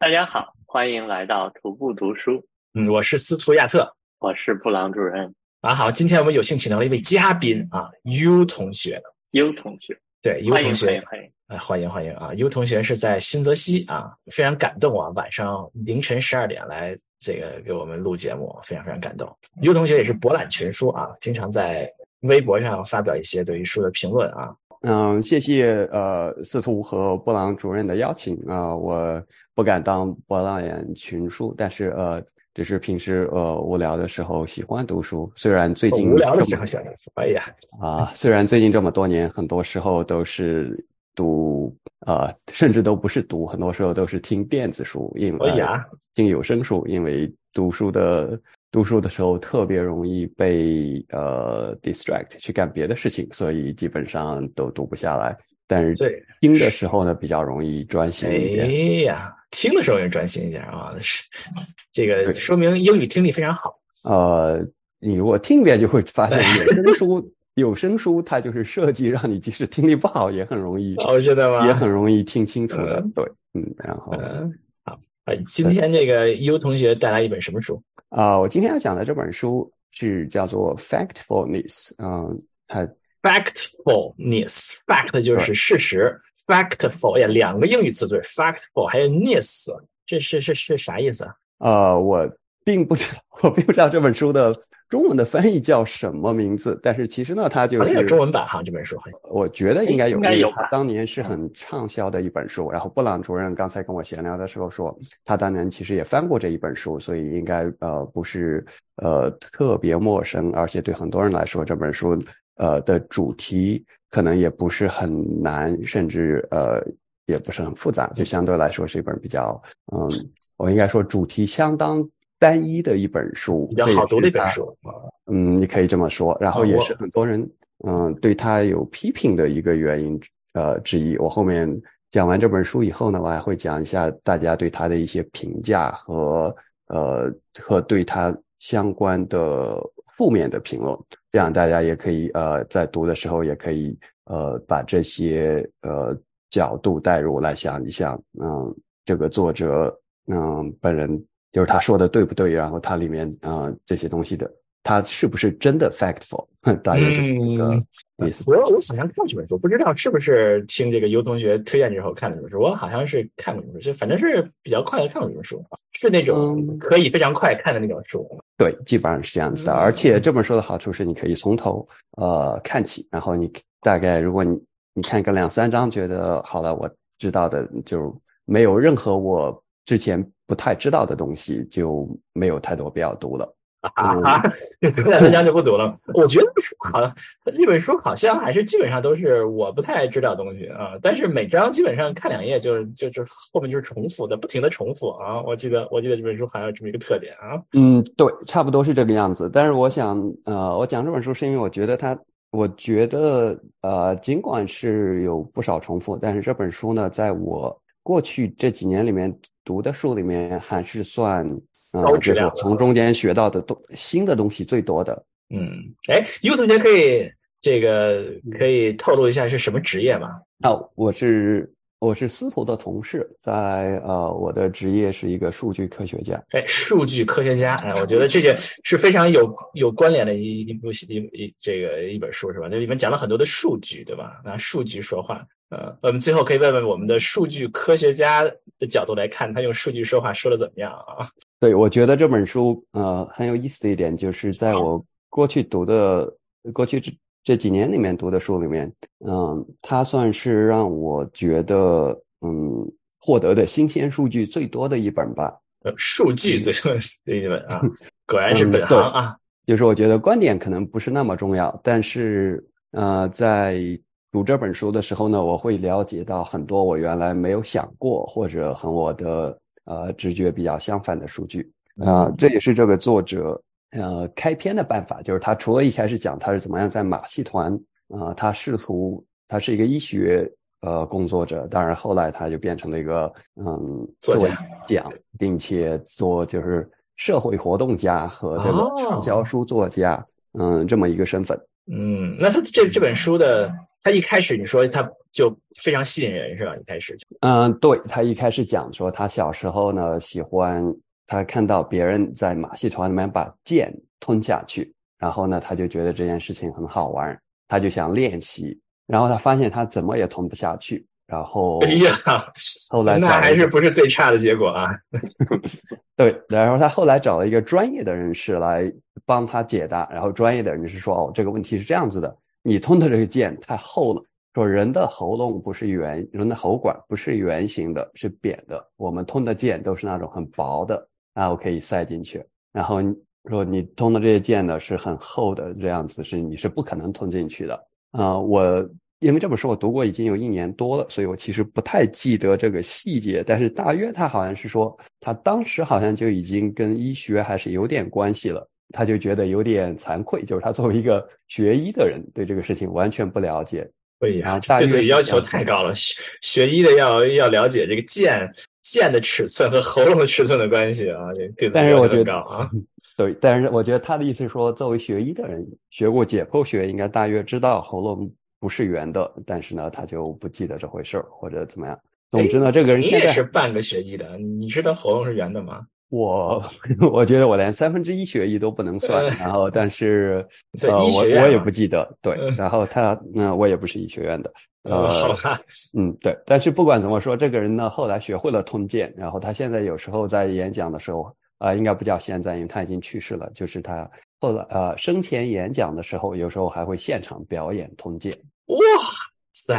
大家好，欢迎来到徒步读书。嗯，我是司徒亚特，我是布朗主任。啊，好，今天我们有幸请到了一位嘉宾啊，U 同学。U 同学，对，U 同学，欢迎欢迎，哎，欢迎欢迎啊！U 同学是在新泽西啊，非常感动啊，晚上凌晨十二点来这个给我们录节目，非常非常感动。U 同学也是博览群书啊，经常在微博上发表一些对于书的评论啊。嗯，谢谢呃司徒和布朗主任的邀请啊，我不敢当博览群书，但是呃，只是平时呃无聊的时候喜欢读书。虽然最近无聊的时候喜欢读书，哎呀 啊，虽然最近这么多年，很多时候都是读呃，甚至都不是读，很多时候都是听电子书，因为、呀，听有声书，因为读书的。读书的时候特别容易被呃 distract 去干别的事情，所以基本上都读不下来。但是听的时候呢，比较容易专心一点。哎呀，听的时候也专心一点啊，是这个说明英语听力非常好。呃，你如果听一遍就会发现，有声书 有声书它就是设计让你即使听力不好也很容易，哦，知道吗？也很容易听清楚的。对，嗯，然后好，呃，今天这个优同学带来一本什么书？啊，我今天要讲的这本书是叫做 Factfulness，嗯，它 Factfulness，Fact 就是事实，Factful 呀，两个英语词对，Factful 还有 ness，这是是是啥意思啊？呃，我并不知道，我并不知道这本书的中文的翻译叫什么名字，但是其实呢，它就是有中文版哈，这本书，我觉得应该有，应该有。它当年是很畅销的一本书，然后布朗主任刚才跟我闲聊的时候说，他当年其实也翻过这一本书，所以应该呃不是呃特别陌生，而且对很多人来说，这本书呃的主题可能也不是很难，甚至呃也不是很复杂，就相对来说是一本比较嗯，我应该说主题相当。单一的一本书，比较好读的一本书，嗯，你可以这么说。然后也是很多人，嗯，对他有批评的一个原因，呃，之一。我后面讲完这本书以后呢，我还会讲一下大家对他的一些评价和呃和对他相关的负面的评论，这样大家也可以呃在读的时候也可以呃把这些呃角度带入来想一想，嗯，这个作者嗯本人。就是他说的对不对？然后它里面啊这些东西的，他是不是真的 factful？大概是这个意思。我我好像看过这本书，不知道是不是听这个尤同学推荐之后看的这本书。我好像是看过这本书，反正是比较快的看过这本书，是那种可以非常快看的那种书。对，基本上是这样子的。而且这本书的好处是，你可以从头呃看起，然后你大概如果你你看个两三章，觉得好了，我知道的就没有任何我之前。不太知道的东西就没有太多必要读了啊！就两三章就不读了。我觉得好像这本书好像还是基本上都是我不太知道东西啊。但是每章基本上看两页就就就后面就是重复的，不停的重复啊。我记得我记得这本书好像有这么一个特点啊。嗯，对，差不多是这个样子。但是我想呃，我讲这本书是因为我觉得它，我觉得呃，尽管是有不少重复，但是这本书呢，在我过去这几年里面。读的书里面还是算，嗯，就是从中间学到的东新的东西最多的。嗯，哎有同学可以这个可以透露一下是什么职业吗？啊，我是我是司徒的同事，在呃，我的职业是一个数据科学家。哎，数据科学家，哎，我觉得这个是非常有有关联的一一部一一这个一本书是吧？那里面讲了很多的数据，对吧？拿数据说话。呃，我们最后可以问问我们的数据科学家的角度来看，他用数据说话说的怎么样啊？对，我觉得这本书呃很有意思的一点，就是在我过去读的过去这这几年里面读的书里面，嗯，它算是让我觉得嗯获得的新鲜数据最多的一本吧。呃，数据最多的一本啊，果然是本行啊。就是我觉得观点可能不是那么重要，但是呃在。读这本书的时候呢，我会了解到很多我原来没有想过或者和我的呃直觉比较相反的数据啊，这也是这个作者呃开篇的办法，就是他除了一开始讲他是怎么样在马戏团啊，他试图他是一个医学呃工作者，当然后来他就变成了一个嗯作讲，并且做就是社会活动家和这个畅销书作家嗯这么一个身份。嗯，那他这这本书的他一开始你说他就非常吸引人是吧？一开始，嗯，对他一开始讲说他小时候呢喜欢他看到别人在马戏团里面把剑吞下去，然后呢他就觉得这件事情很好玩，他就想练习，然后他发现他怎么也吞不下去，然后哎呀，后来那还是不是最差的结果啊？对，然后他后来找了一个专业的人士来帮他解答，然后专业的人士说：“哦，这个问题是这样子的，你吞的这个剑太厚了。说人的喉咙不是圆，人的喉管不是圆形的，是扁的。我们吞的剑都是那种很薄的，然后可以塞进去。然后说你通的这些剑呢是很厚的，这样子是你是不可能通进去的。啊、我因为这本书我读过已经有一年多了，所以我其实不太记得这个细节，但是大约他好像是说，他当时好像就已经跟医学还是有点关系了，他就觉得有点惭愧，就是他作为一个学医的人，对这个事情完全不了解。哎呀啊，大对自己要求太高了。学学医的要要了解这个剑剑的尺寸和喉咙的尺寸的关系啊，但是我觉得啊。对，但是我觉得他的意思是说，作为学医的人，学过解剖学，应该大约知道喉咙不是圆的，但是呢，他就不记得这回事儿，或者怎么样。总之呢，这个人你现在也是半个学医的，你知道喉咙是圆的吗？我 我觉得我连三分之一学医都不能算，然后但是我我也不记得，对嗯，然后他那我也不是医学院的，呃，嗯，对，但是不管怎么说，这个人呢后来学会了通鉴，然后他现在有时候在演讲的时候，啊、应该不叫现在，因为他已经去世了，就是他后来呃生前演讲的时候，有时候还会现场表演通鉴，哇塞，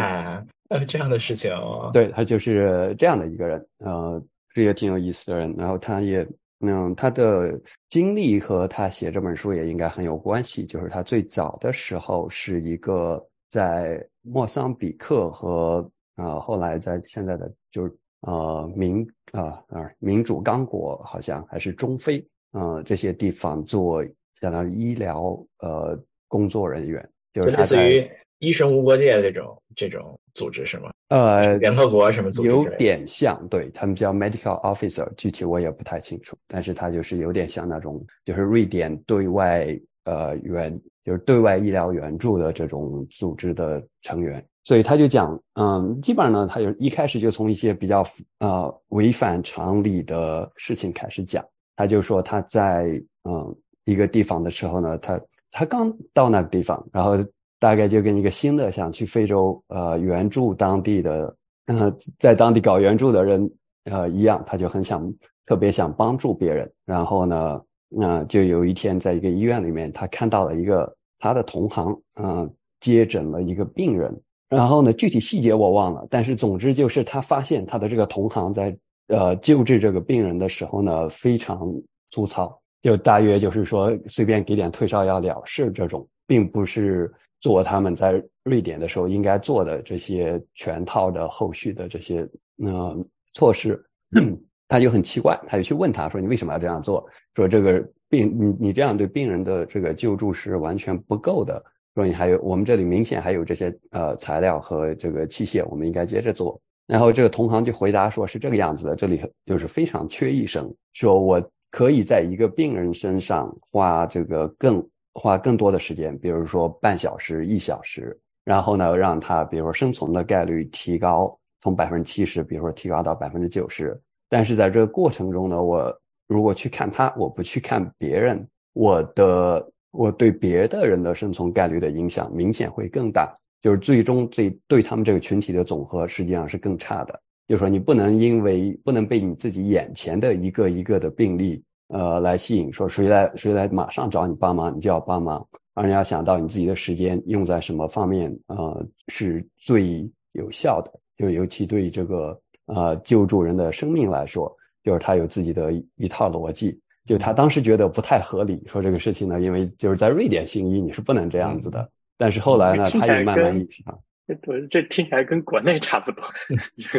呃，这样的事情哦，对他就是这样的一个人，呃，是一个挺有意思的人。然后他也，嗯，他的经历和他写这本书也应该很有关系。就是他最早的时候是一个在莫桑比克和呃后来在现在的就是呃民啊啊民主刚果好像还是中非呃这些地方做相当于医疗呃工作人员，就就是类似于医生无国界这种这种组织是吗？呃联合国什么组织有？点像，对他们叫 medical officer，具体我也不太清楚，但是他就是有点像那种，就是瑞典对外呃援，就是对外医疗援助的这种组织的成员。所以他就讲，嗯，基本上呢，他就一开始就从一些比较呃违反常理的事情开始讲。他就说他在嗯一个地方的时候呢，他他刚到那个地方，然后大概就跟一个新的想去非洲呃援助当地的呃在当地搞援助的人呃一样，他就很想特别想帮助别人。然后呢，那、就有一天在一个医院里面，他看到了一个他的同行啊、接诊了一个病人，然后呢具体细节我忘了，但是总之就是他发现他的这个同行在呃救治这个病人的时候呢非常粗糙，就大约就是说随便给点退烧药了事这种，并不是做他们在瑞典的时候应该做的这些全套的后续的这些呃措施。他就很奇怪，他就去问他说：“你为什么要这样做？说这个病，你你这样对病人的这个救助是完全不够的。说你还有，我们这里明显还有这些呃材料和这个器械，我们应该接着做。”然后这个同行就回答说：“是这个样子的，这里就是非常缺医生，说我可以在一个病人身上花这个更花更多的时间，比如说半小时、一小时，然后呢，让他比如说生存的概率提高，从百分之七十，比如说提高到百分之九十。但是在这个过程中呢，我如果去看他，我不去看别人，我的我对别的人的生存概率的影响明显会更大。”就是最终对对他们这个群体的总和实际上是更差的。就是说，你不能因为不能被你自己眼前的一个一个的病例，呃，来吸引，说谁来谁来马上找你帮忙，你就要帮忙，而你要想到你自己的时间用在什么方面，呃，是最有效的。就尤其对这个呃救助人的生命来说，就是他有自己的一套逻辑。就他当时觉得不太合理，说这个事情呢，因为就是在瑞典行医你是不能这样子的。但是后来呢，他也慢慢意识到，这这听起来跟国内差不多，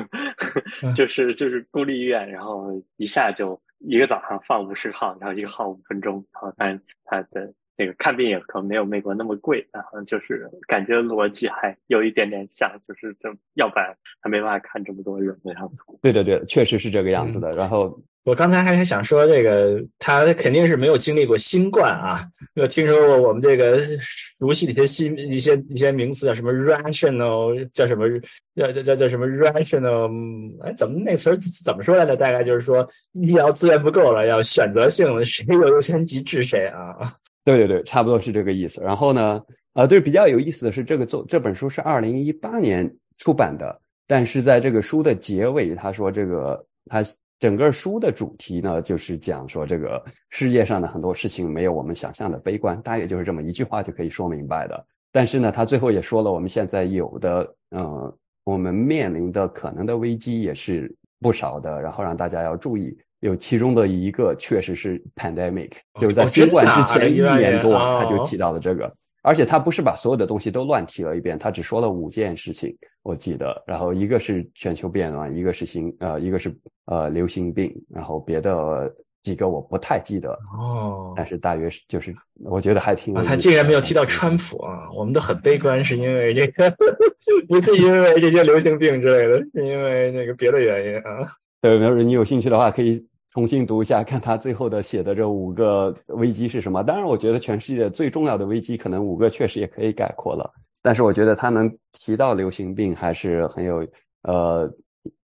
就是就是公立医院，然后一下就一个早上放五十号，然后一个号五分钟，然后但他的那个看病也可能没有美国那么贵，然后就是感觉逻辑还有一点点像，就是这要不然他没办法看这么多人的样子。对对对，确实是这个样子的。然后我刚才还想说，这个他肯定是没有经历过新冠啊，没有听说过我们这个熟悉的一些新一些一些名词，叫什么 rational，叫什么叫叫叫叫什么 rational？哎，怎么那词儿怎么说来着？大概就是说医疗资源不够了，要选择性的，谁有优先级治谁啊？对对对，差不多是这个意思。然后呢，呃，对，比较有意思的是，这个作这本书是二零一八年出版的，但是在这个书的结尾，他说这个他。整个书的主题呢，就是讲说这个世界上的很多事情没有我们想象的悲观，大约就是这么一句话就可以说明白的。但是呢，他最后也说了，我们现在有的，呃，我们面临的可能的危机也是不少的，然后让大家要注意。有其中的一个确实是 pandemic，就是在新冠之前一年多，他就提到了这个。而且他不是把所有的东西都乱提了一遍，他只说了五件事情，我记得。然后一个是全球变暖，一个是新呃，一个是呃流行病，然后别的几个我不太记得哦。但是大约是就是，我觉得还挺。他竟然没有提到川普啊！我们都很悲观，是因为这个，不是因为这些流行病之类的，是因为那个别的原因啊。对，没有你有兴趣的话可以。重新读一下，看他最后的写的这五个危机是什么。当然，我觉得全世界最重要的危机，可能五个确实也可以概括了。但是，我觉得他能提到流行病，还是很有呃，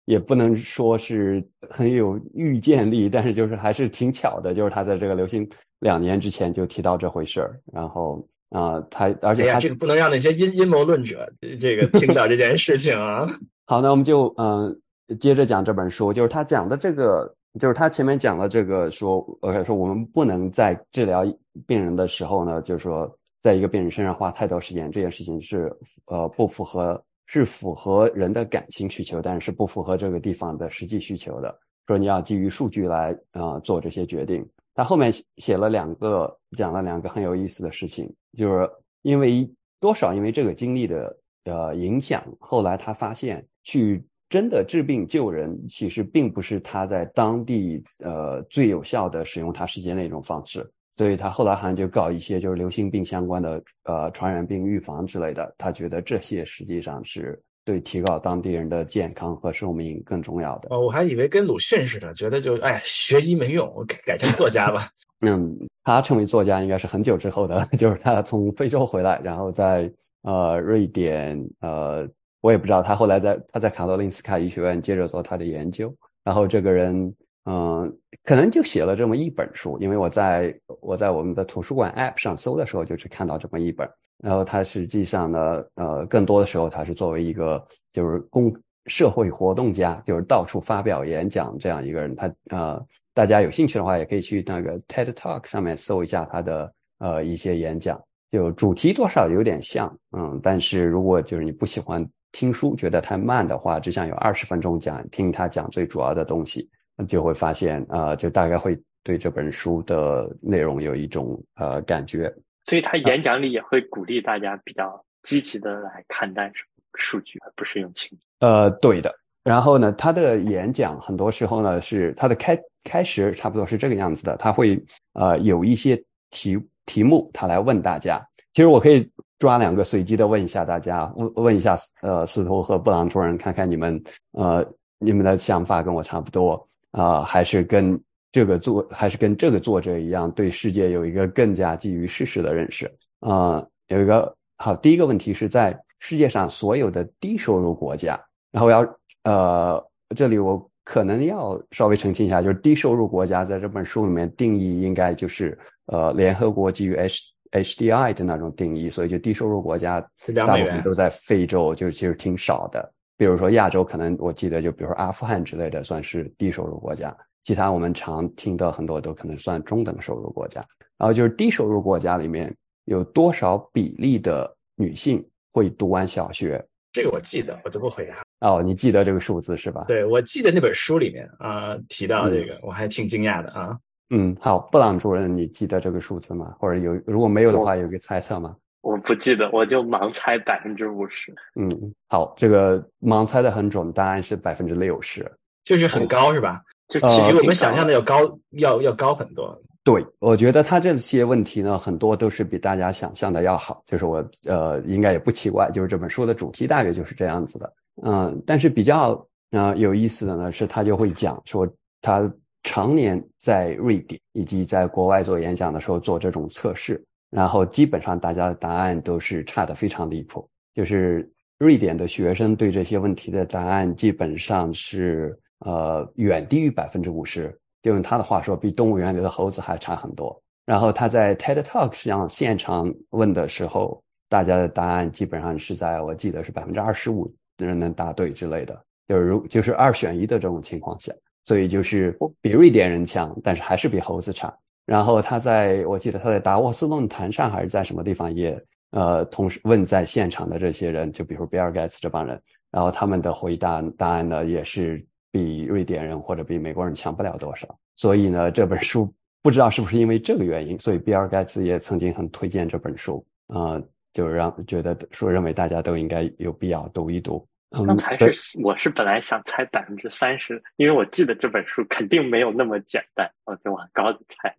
也不能说是很有预见力，但是就是还是挺巧的，就是他在这个流行两年之前就提到这回事儿。然后啊，他而且他这个不能让那些阴阴谋论者这个听到这件事情啊。好，那我们就嗯接着讲这本书，就是他讲的这个。就是他前面讲了这个说，OK，说我们不能在治疗病人的时候呢，就是说在一个病人身上花太多时间，这件事情是呃不符合，是符合人的感情需求，但是不符合这个地方的实际需求的。说你要基于数据来呃做这些决定。他后面写了两个，讲了两个很有意思的事情，就是因为多少因为这个经历的呃影响，后来他发现去。真的治病救人，其实并不是他在当地呃最有效的使用他时间的一种方式，所以他后来好像就搞一些就是流行病相关的呃传染病预防之类的，他觉得这些实际上是对提高当地人的健康和寿命更重要的。哦，我还以为跟鲁迅似的，觉得就哎学医没用，我改改成作家吧。嗯，他成为作家应该是很久之后的，就是他从非洲回来，然后在呃瑞典呃。我也不知道他后来在他在卡罗林斯卡医学院接着做他的研究，然后这个人嗯，可能就写了这么一本书，因为我在我在我们的图书馆 App 上搜的时候，就是看到这么一本。然后他实际上呢，呃，更多的时候他是作为一个就是公社会活动家，就是到处发表演讲这样一个人。他呃，大家有兴趣的话，也可以去那个 TED Talk 上面搜一下他的呃一些演讲，就主题多少有点像，嗯，但是如果就是你不喜欢。听书觉得太慢的话，只想有二十分钟讲，听他讲最主要的东西，就会发现啊，就大概会对这本书的内容有一种呃感觉。所以他演讲里也会鼓励大家比较积极的来看待数据，而不是用情绪。呃，对的。然后呢，他的演讲很多时候呢是他的开开始差不多是这个样子的，他会呃有一些题题目，他来问大家。其实我可以。抓两个随机的问一下大家，问问一下，呃，司徒和布朗主任，看看你们，呃，你们的想法跟我差不多啊，还是跟这个作，还是跟这个作者一样，对世界有一个更加基于事实的认识啊？有一个好，第一个问题是在世界上所有的低收入国家，然后要呃，这里我可能要稍微澄清一下，就是低收入国家在这本书里面定义应该就是呃，联合国基于 H。HDI 的那种定义，所以就低收入国家大部分都在非洲，就是其实挺少的。比如说亚洲，可能我记得就比如说阿富汗之类的算是低收入国家，其他我们常听到很多都可能算中等收入国家。然后就是低收入国家里面有多少比例的女性会读完小学？这个我记得，我就不回答。哦，你记得这个数字是吧？对，我记得那本书里面啊提到这个，我还挺惊讶的啊。嗯，好，布朗主任，你记得这个数字吗？或者有如果没有的话，有个猜测吗？我不记得，我就盲猜百分之五十。嗯，好，这个盲猜的很准，答案是百分之六十，就是很高，是吧？就其实我们想象的要高，要要高很多。对，我觉得他这些问题呢，很多都是比大家想象的要好。就是我呃，应该也不奇怪，就是这本书的主题大约就是这样子的。嗯，但是比较呃有意思的呢，是他就会讲说他。常年在瑞典以及在国外做演讲的时候做这种测试，然后基本上大家的答案都是差的非常离谱。就是瑞典的学生对这些问题的答案基本上是呃远低于百分之五十，就用他的话说，比动物园里的猴子还差很多。然后他在 TED Talk 上现场问的时候，大家的答案基本上是在我记得是百分之二十五的人能答对之类的，就是如就是二选一的这种情况下。所以就是比瑞典人强，但是还是比猴子差。然后他在我记得他在达沃斯论坛上还是在什么地方也呃同时问在现场的这些人，就比如比尔盖茨这帮人，然后他们的回答答案呢也是比瑞典人或者比美国人强不了多少。所以呢这本书不知道是不是因为这个原因，所以比尔盖茨也曾经很推荐这本书啊，就是让觉得说认为大家都应该有必要读一读。刚才是我是本来想猜百分之三十，因为我记得这本书肯定没有那么简单，我就往高的猜。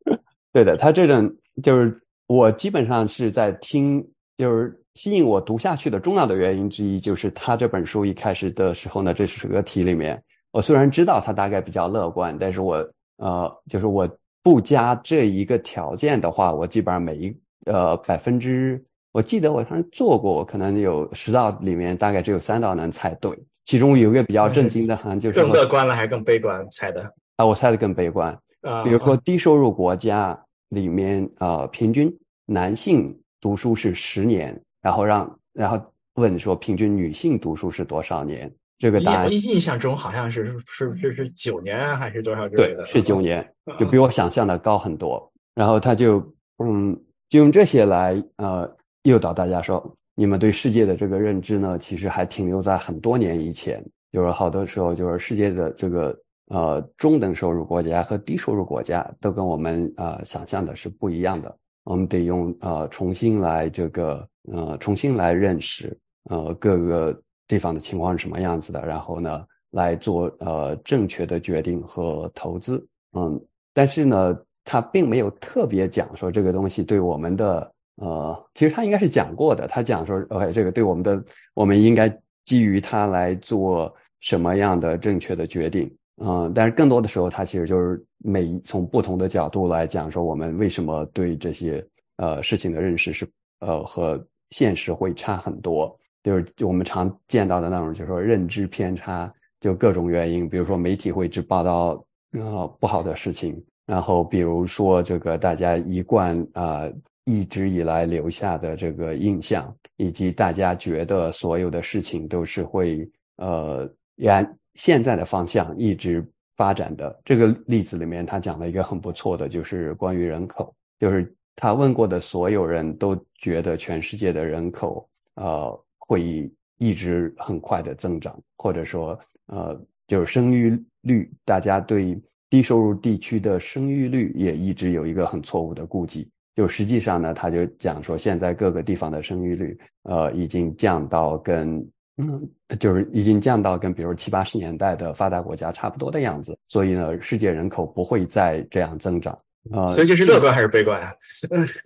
对的，他这种就是我基本上是在听，就是吸引我读下去的重要的原因之一，就是他这本书一开始的时候呢，这十个题里面，我虽然知道他大概比较乐观，但是我呃，就是我不加这一个条件的话，我基本上每一呃百分之。我记得我好像做过，可能有十道里面大概只有三道能猜对，其中有一个比较震惊的，好像就是更乐观了还是更悲观猜的啊？我猜的更悲观啊，比如说低收入国家里面呃，平均男性读书是十年，然后让然后问说平均女性读书是多少年？这个答案印象中好像是是是是九年还是多少之类的？对，是九年，就比我想象的高很多。然后他就嗯，就用这些来呃。诱导大家说，你们对世界的这个认知呢，其实还停留在很多年以前。就是好多时候，就是世界的这个呃中等收入国家和低收入国家都跟我们呃想象的是不一样的。我们得用呃重新来这个呃重新来认识呃各个地方的情况是什么样子的，然后呢来做呃正确的决定和投资。嗯，但是呢，他并没有特别讲说这个东西对我们的。呃，其实他应该是讲过的。他讲说，OK，这个对我们的，我们应该基于它来做什么样的正确的决定。嗯，但是更多的时候，他其实就是每从不同的角度来讲说，我们为什么对这些呃事情的认识是呃和现实会差很多。就是我们常见到的那种，就是说认知偏差，就各种原因，比如说媒体会只报道呃不好的事情，然后比如说这个大家一贯啊。一直以来留下的这个印象，以及大家觉得所有的事情都是会呃按现在的方向一直发展的。这个例子里面，他讲了一个很不错的，就是关于人口，就是他问过的所有人都觉得全世界的人口呃会一直很快的增长，或者说呃就是生育率，大家对低收入地区的生育率也一直有一个很错误的估计。就实际上呢，他就讲说，现在各个地方的生育率，呃，已经降到跟，嗯，就是已经降到跟，比如七八十年代的发达国家差不多的样子。所以呢，世界人口不会再这样增长。呃，所以这是乐观还是悲观啊？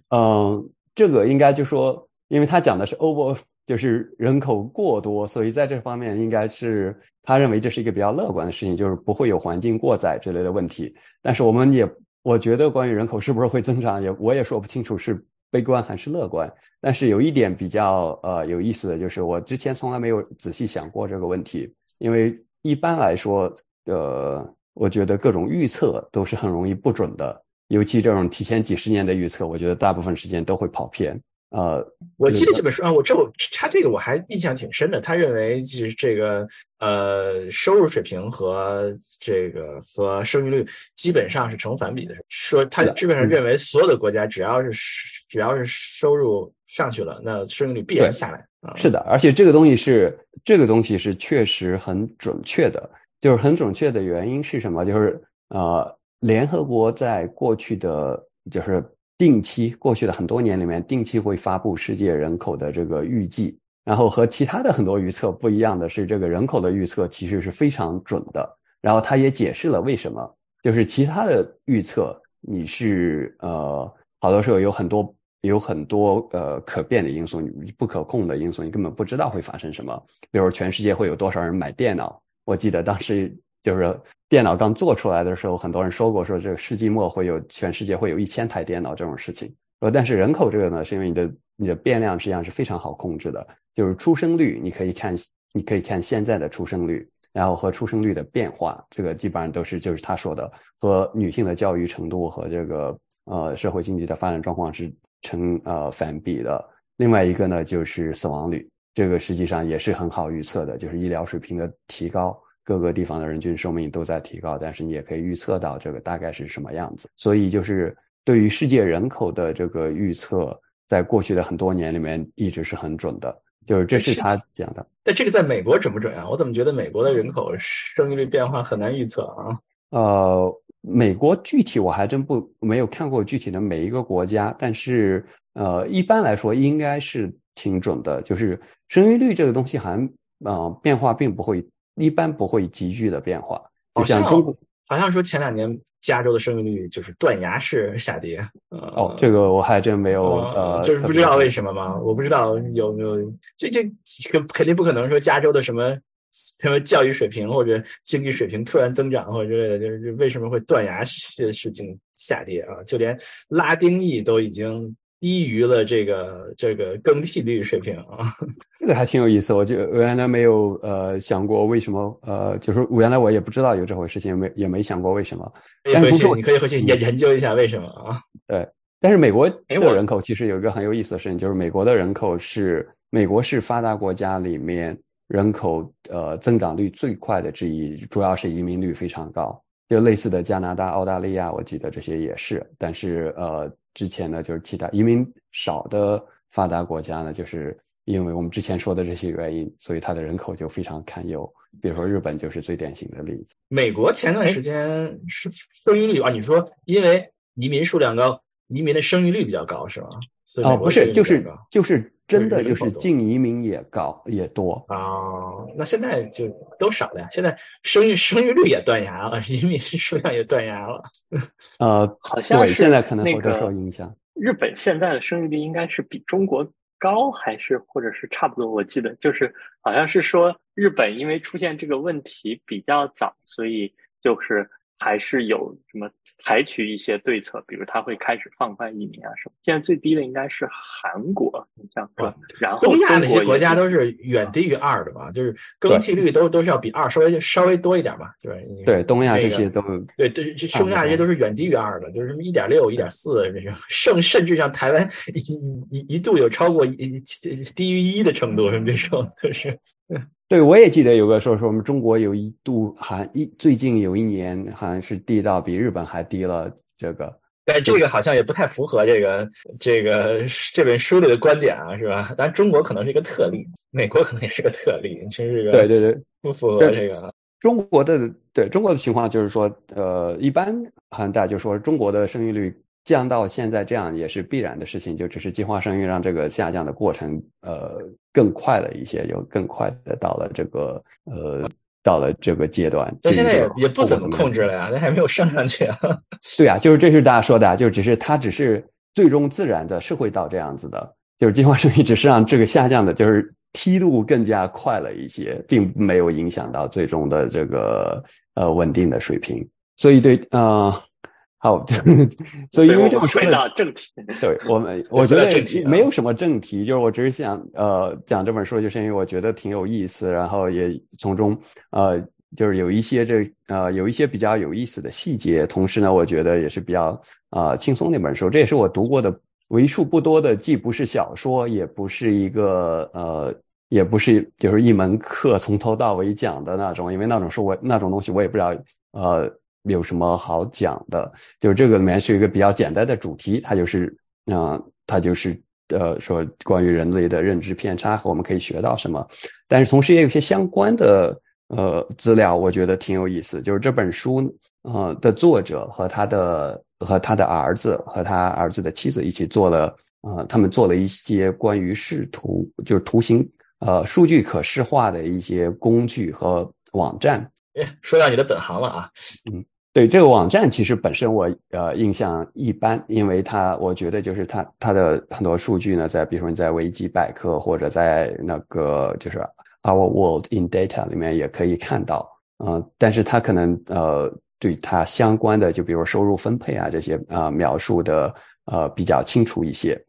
嗯，这个应该就说，因为他讲的是 over，就是人口过多，所以在这方面应该是他认为这是一个比较乐观的事情，就是不会有环境过载之类的问题。但是我们也。我觉得关于人口是不是会增长，也我也说不清楚是悲观还是乐观。但是有一点比较呃有意思的就是，我之前从来没有仔细想过这个问题，因为一般来说，呃，我觉得各种预测都是很容易不准的，尤其这种提前几十年的预测，我觉得大部分时间都会跑偏。呃，我记得这本书啊，我这我他这个我还印象挺深的。他认为其实这个呃收入水平和这个和生育率基本上是成反比的。说他基本上认为所有的国家只要是只要是收入上去了，那生育率必然下来。是的，而且这个东西是这个东西是确实很准确的。就是很准确的原因是什么？就是呃，联合国在过去的就是。定期过去的很多年里面，定期会发布世界人口的这个预计，然后和其他的很多预测不一样的是，这个人口的预测其实是非常准的。然后他也解释了为什么，就是其他的预测你是呃，好多时候有很多有很多呃可变的因素，你不可控的因素，你根本不知道会发生什么。比如全世界会有多少人买电脑？我记得当时就是电脑刚做出来的时候，很多人说过说这个世纪末会有全世界会有一千台电脑这种事情。呃，但是人口这个呢，是因为你的你的变量实际上是非常好控制的，就是出生率你可以看你可以看现在的出生率，然后和出生率的变化，这个基本上都是就是他说的和女性的教育程度和这个呃社会经济的发展状况是成呃反比的。另外一个呢就是死亡率，这个实际上也是很好预测的，就是医疗水平的提高，各个地方的人均寿命都在提高，但是你也可以预测到这个大概是什么样子。所以就是对于世界人口的这个预测，在过去的很多年里面一直是很准的。就是这是他讲的，但这个在美国准不准啊？我怎么觉得美国的人口生育率变化很难预测啊？呃，美国具体我还真不没有看过具体的每一个国家，但是呃，一般来说应该是挺准的。就是生育率这个东西，好像呃变化并不会，一般不会急剧的变化。就像中国，好像说前两年。加州的生育率就是断崖式下跌。哦，这个我还真没有呃，就是不知道为什么嘛？我不知道有没有这这肯肯定不可能说加州的什么什么教育水平或者经济水平突然增长或者之类的，就是为什么会断崖式的事情下跌啊？就连拉丁裔都已经。低于了这个这个更替率水平啊，这个还挺有意思。我就原来没有呃想过为什么呃，就是原来我也不知道有这回事情，没也没想过为什么。但是你可以回去研研究一下为什么啊？对，但是美国的人口其实有一个很有意思的事情，就是美国的人口是美国是发达国家里面人口呃增长率最快的之一，主要是移民率非常高。就类似的加拿大、澳大利亚，我记得这些也是。但是呃。之前呢，就是其他移民少的发达国家呢，就是因为我们之前说的这些原因，所以它的人口就非常堪忧。比如说日本就是最典型的例子。美国前段时间是生育率啊，你说因为移民数量高，移民的生育率比较高是吗？哦，不是，就是就是真的就是净移民也高也多啊。那现在就都少了呀，现在生育生育率也断崖了，移民数量也断崖了。呃，好像是现在可能会受影响。日本现在的生育率应该是比中国高，还是或者是差不多？我记得就是好像是说日本因为出现这个问题比较早，所以就是。还是有什么采取一些对策，比如他会开始放宽移民啊什么。现在最低的应该是韩国，你像说，然后东亚那些国家都是远低于二的吧？就是更替率都都是要比二稍微稍微多一点吧？对吧对东亚这些都对对，东亚这些都是远低于二的，就是什么一点六、一点四这种，甚甚至像台湾一一一度有超过一低于一的程度，这种就是。对，我也记得有个说说我们中国有一度还一最近有一年好像是低到比日本还低了这个，但这个好像也不太符合这个这个这本书里的观点啊，是吧？但中国可能是一个特例，美国可能也是个特例，真是对对对，不符合这个。中国的对中国的情况就是说，呃，一般好像大家就说中国的生育率。降到现在这样也是必然的事情，就只是计划生育让这个下降的过程呃更快了一些，就更快的到了这个呃到了这个阶段。但现在也也不怎么控制了呀，那还没有升上去啊。对啊，就是这是大家说的，啊就只是它只是最终自然的是会到这样子的，就是计划生育只是让这个下降的就是梯度更加快了一些，并没有影响到最终的这个呃稳定的水平。所以对啊。好，所以因为这么说到正题，对我们，我觉得没有什么正题，就是我只是想呃讲这本书，就是因为我觉得挺有意思，然后也从中呃就是有一些这呃有一些比较有意思的细节，同时呢，我觉得也是比较啊轻松的一本书，这也是我读过的为数不多的，既不是小说，也不是一个呃也不是就是一门课从头到尾讲的那种，因为那种书我那种东西我也不知道呃。有什么好讲的？就是这个里面是一个比较简单的主题，它就是，嗯，它就是呃，说关于人类的认知偏差和我们可以学到什么。但是同时也有些相关的呃资料，我觉得挺有意思。就是这本书呃的作者和他的和他的儿子和他儿子的妻子一起做了啊，他们做了一些关于视图就是图形呃数据可视化的一些工具和网站。哎，说到你的本行了啊，嗯。对这个网站，其实本身我呃印象一般，因为它我觉得就是它它的很多数据呢，在比如说你在维基百科或者在那个就是 Our World in Data 里面也可以看到。呃，但是它可能呃对它相关的，就比如收入分配啊这些啊描述的呃比较清楚一些。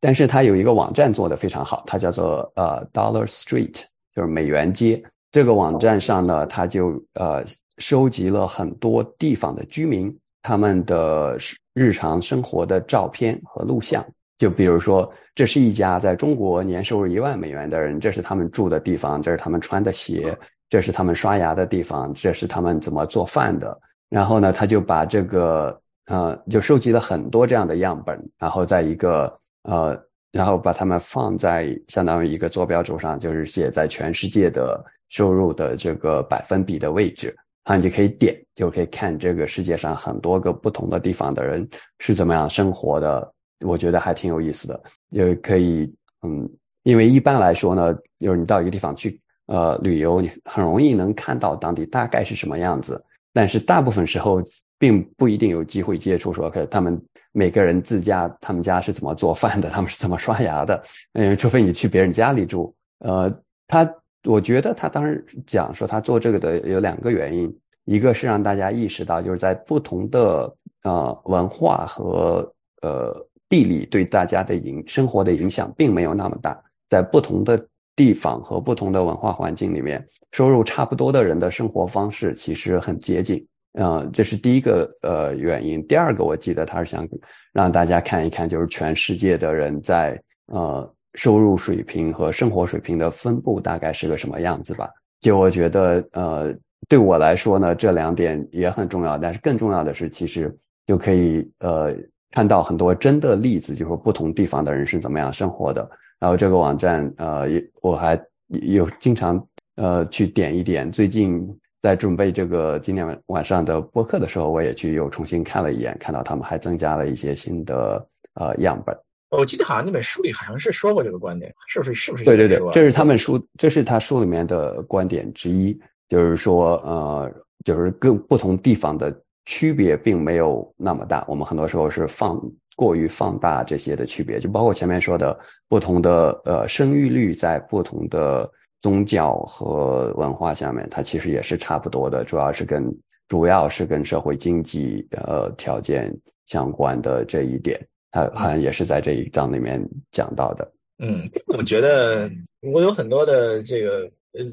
但是它有一个网站做的非常好，它叫做呃 Dollar Street，就是美元街。这个网站上呢，它就呃收集了很多地方的居民他们的日常生活的照片和录像。就比如说，这是一家在中国年收入一万美元的人，这是他们住的地方，这是他们穿的鞋，这是他们刷牙的地方，这是他们怎么做饭的。然后呢，他就把这个呃，就收集了很多这样的样本，然后在一个呃，然后把它们放在相当于一个坐标轴上，就是写在全世界的收入的这个百分比的位置，啊，你就可以点，就可以看这个世界上很多个不同的地方的人是怎么样生活的。我觉得还挺有意思的，也可以，嗯，因为一般来说呢，就是你到一个地方去，呃，旅游，你很容易能看到当地大概是什么样子，但是大部分时候并不一定有机会接触，说可他们每个人自家，他们家是怎么做饭的，他们是怎么刷牙的，嗯，除非你去别人家里住，呃，他，我觉得他当时讲说他做这个的有两个原因，一个是让大家意识到，就是在不同的呃文化和呃。地理对大家的影生活的影响并没有那么大，在不同的地方和不同的文化环境里面，收入差不多的人的生活方式其实很接近。嗯，这是第一个呃原因。第二个，我记得他是想让大家看一看，就是全世界的人在呃收入水平和生活水平的分布大概是个什么样子吧。就我觉得，呃，对我来说呢，这两点也很重要。但是更重要的是，其实就可以呃。看到很多真的例子，就是说不同地方的人是怎么样生活的。然后这个网站，呃，也我还有经常呃去点一点。最近在准备这个今天晚晚上的播客的时候，我也去又重新看了一眼，看到他们还增加了一些新的呃样本。我记得好像那本书里好像是说过这个观点，是不是？是不是？对对对，这是他们书，这是他书里面的观点之一，就是说呃，就是各不同地方的。区别并没有那么大，我们很多时候是放过于放大这些的区别，就包括前面说的不同的呃生育率，在不同的宗教和文化下面，它其实也是差不多的，主要是跟主要是跟社会经济呃条件相关的这一点，它好像也是在这一章里面讲到的。嗯，我觉得我有很多的这个呃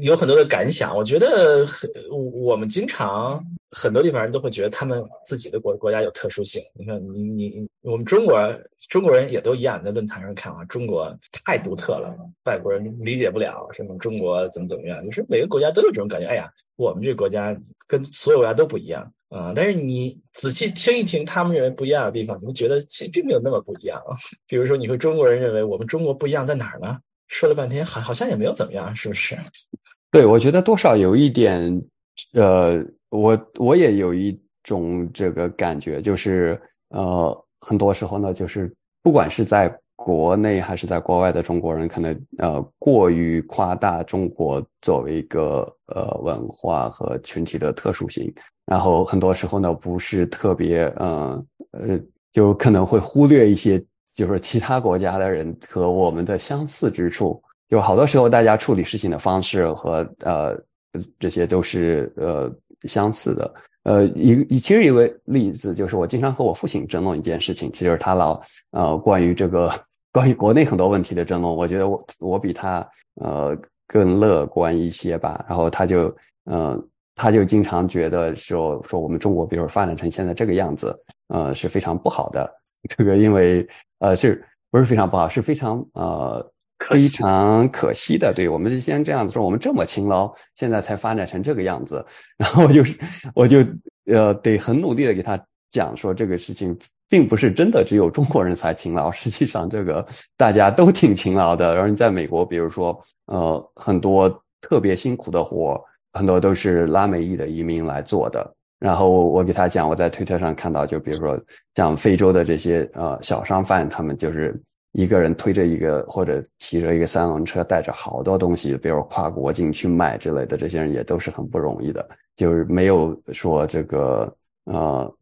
有很多的感想，我觉得很我们经常。很多地方人都会觉得他们自己的国国家有特殊性。你看，你你我们中国中国人也都一样，在论坛上看啊，中国太独特了，外国人理解不了什么中国怎么怎么样。就是每个国家都有这种感觉，哎呀，我们这个国家跟所有国家都不一样啊。但是你仔细听一听他们认为不一样的地方，你会觉得其实并没有那么不一样。比如说，你说中国人认为我们中国不一样在哪儿呢？说了半天，好好像也没有怎么样，是不是？对，我觉得多少有一点，呃。我我也有一种这个感觉，就是呃，很多时候呢，就是不管是在国内还是在国外的中国人，可能呃过于夸大中国作为一个呃文化和群体的特殊性，然后很多时候呢，不是特别嗯呃，就可能会忽略一些就是其他国家的人和我们的相似之处，就好多时候大家处理事情的方式和呃这些都是呃。相似的，呃，一其实一个例子就是我经常和我父亲争论一件事情，其实他老呃关于这个关于国内很多问题的争论，我觉得我我比他呃更乐观一些吧。然后他就嗯，他就经常觉得说说我们中国，比如发展成现在这个样子，呃是非常不好的。这个因为呃是不是非常不好，是非常呃。非常可惜的，对我们就先这样子说，我们这么勤劳，现在才发展成这个样子。然后就是，我就呃得很努力的给他讲说，这个事情并不是真的只有中国人才勤劳，实际上这个大家都挺勤劳的。然后你在美国，比如说呃很多特别辛苦的活，很多都是拉美裔的移民来做的。然后我给他讲，我在推特上看到，就比如说像非洲的这些呃小商贩，他们就是。一个人推着一个或者骑着一个三轮车，带着好多东西，比如跨国境去卖之类的，这些人也都是很不容易的。就是没有说这个呃，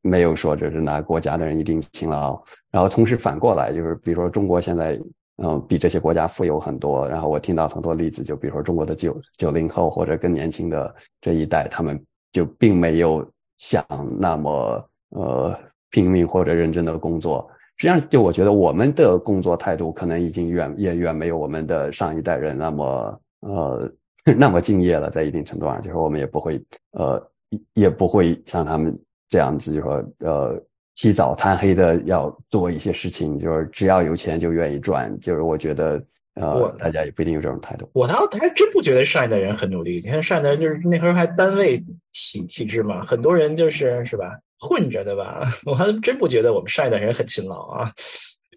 没有说这是哪个国家的人一定勤劳。然后同时反过来，就是比如说中国现在嗯，比这些国家富有很多。然后我听到很多例子，就比如说中国的九九零后或者更年轻的这一代，他们就并没有想那么呃拼命或者认真的工作。实际上，就我觉得我们的工作态度可能已经远也远没有我们的上一代人那么呃 那么敬业了。在一定程度上，就是我们也不会呃也不会像他们这样子，就是说呃。起早贪黑的要做一些事情，就是只要有钱就愿意赚。就是我觉得，呃，大家也不一定有这种态度。我倒还真不觉得上一代人很努力。你看上一代就是那时候还单位体体制嘛，很多人就是是吧混着的吧。我还真不觉得我们上一代人很勤劳啊。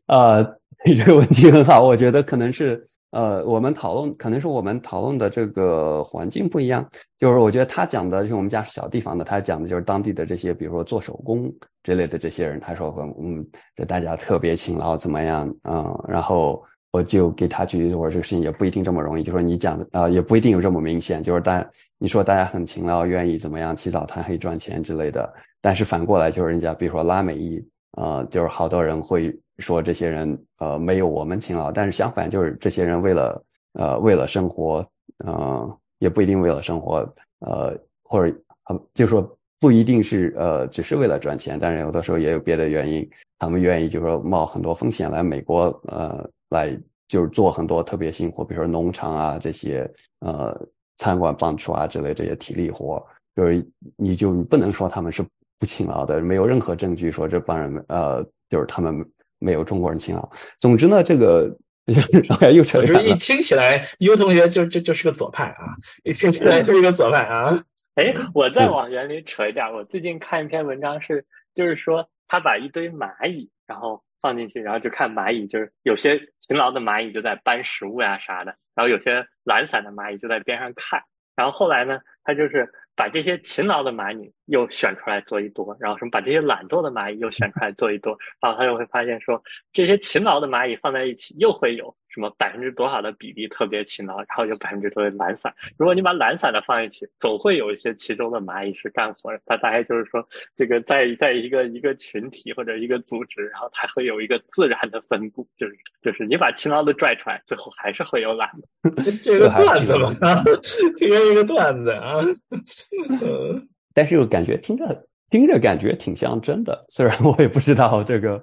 啊，你这个问题很好，我觉得可能是。呃，我们讨论可能是我们讨论的这个环境不一样，就是我觉得他讲的，就是我们家是小地方的，他讲的就是当地的这些，比如说做手工之类的这些人，他说，嗯，这大家特别勤劳，怎么样？嗯，然后我就给他举例子，我说这个事情也不一定这么容易，就说你讲的，呃，也不一定有这么明显，就是大你说大家很勤劳，愿意怎么样，起早贪黑赚钱之类的，但是反过来就是人家，比如说拉美裔，呃，就是好多人会。说这些人呃没有我们勤劳，但是相反就是这些人为了呃为了生活，呃也不一定为了生活，呃或者呃就说不一定是呃只是为了赚钱，但是有的时候也有别的原因，他们愿意就是说冒很多风险来美国呃来就是做很多特别辛苦，比如说农场啊这些呃餐馆帮厨啊之类这些体力活，就是你就不能说他们是不勤劳的，没有任何证据说这帮人呃就是他们。没有中国人勤劳。总之呢，这个又扯了。一听起来，U 同学就就就是个左派啊！一听起来就是个左派啊！哎，我再往远里扯一点，我最近看一篇文章是，就是说他把一堆蚂蚁然后放进去，然后就看蚂蚁，就是有些勤劳的蚂蚁就在搬食物呀啥的，然后有些懒散的蚂蚁就在边上看。然后后来呢，他就是把这些勤劳的蚂蚁。又选出来做一多，然后什么把这些懒惰的蚂蚁又选出来做一多，然后他就会发现说，这些勤劳的蚂蚁放在一起又会有什么百分之多少的比例特别勤劳，然后有百分之多的懒散。如果你把懒散的放一起，总会有一些其中的蚂蚁是干活的。它大概就是说，这个在在一个一个群体或者一个组织，然后它会有一个自然的分布，就是就是你把勤劳的拽出来，最后还是会有懒的。这个段子嘛，这个 一个段子啊。但是又感觉听着听着感觉挺像真的，虽然我也不知道这个。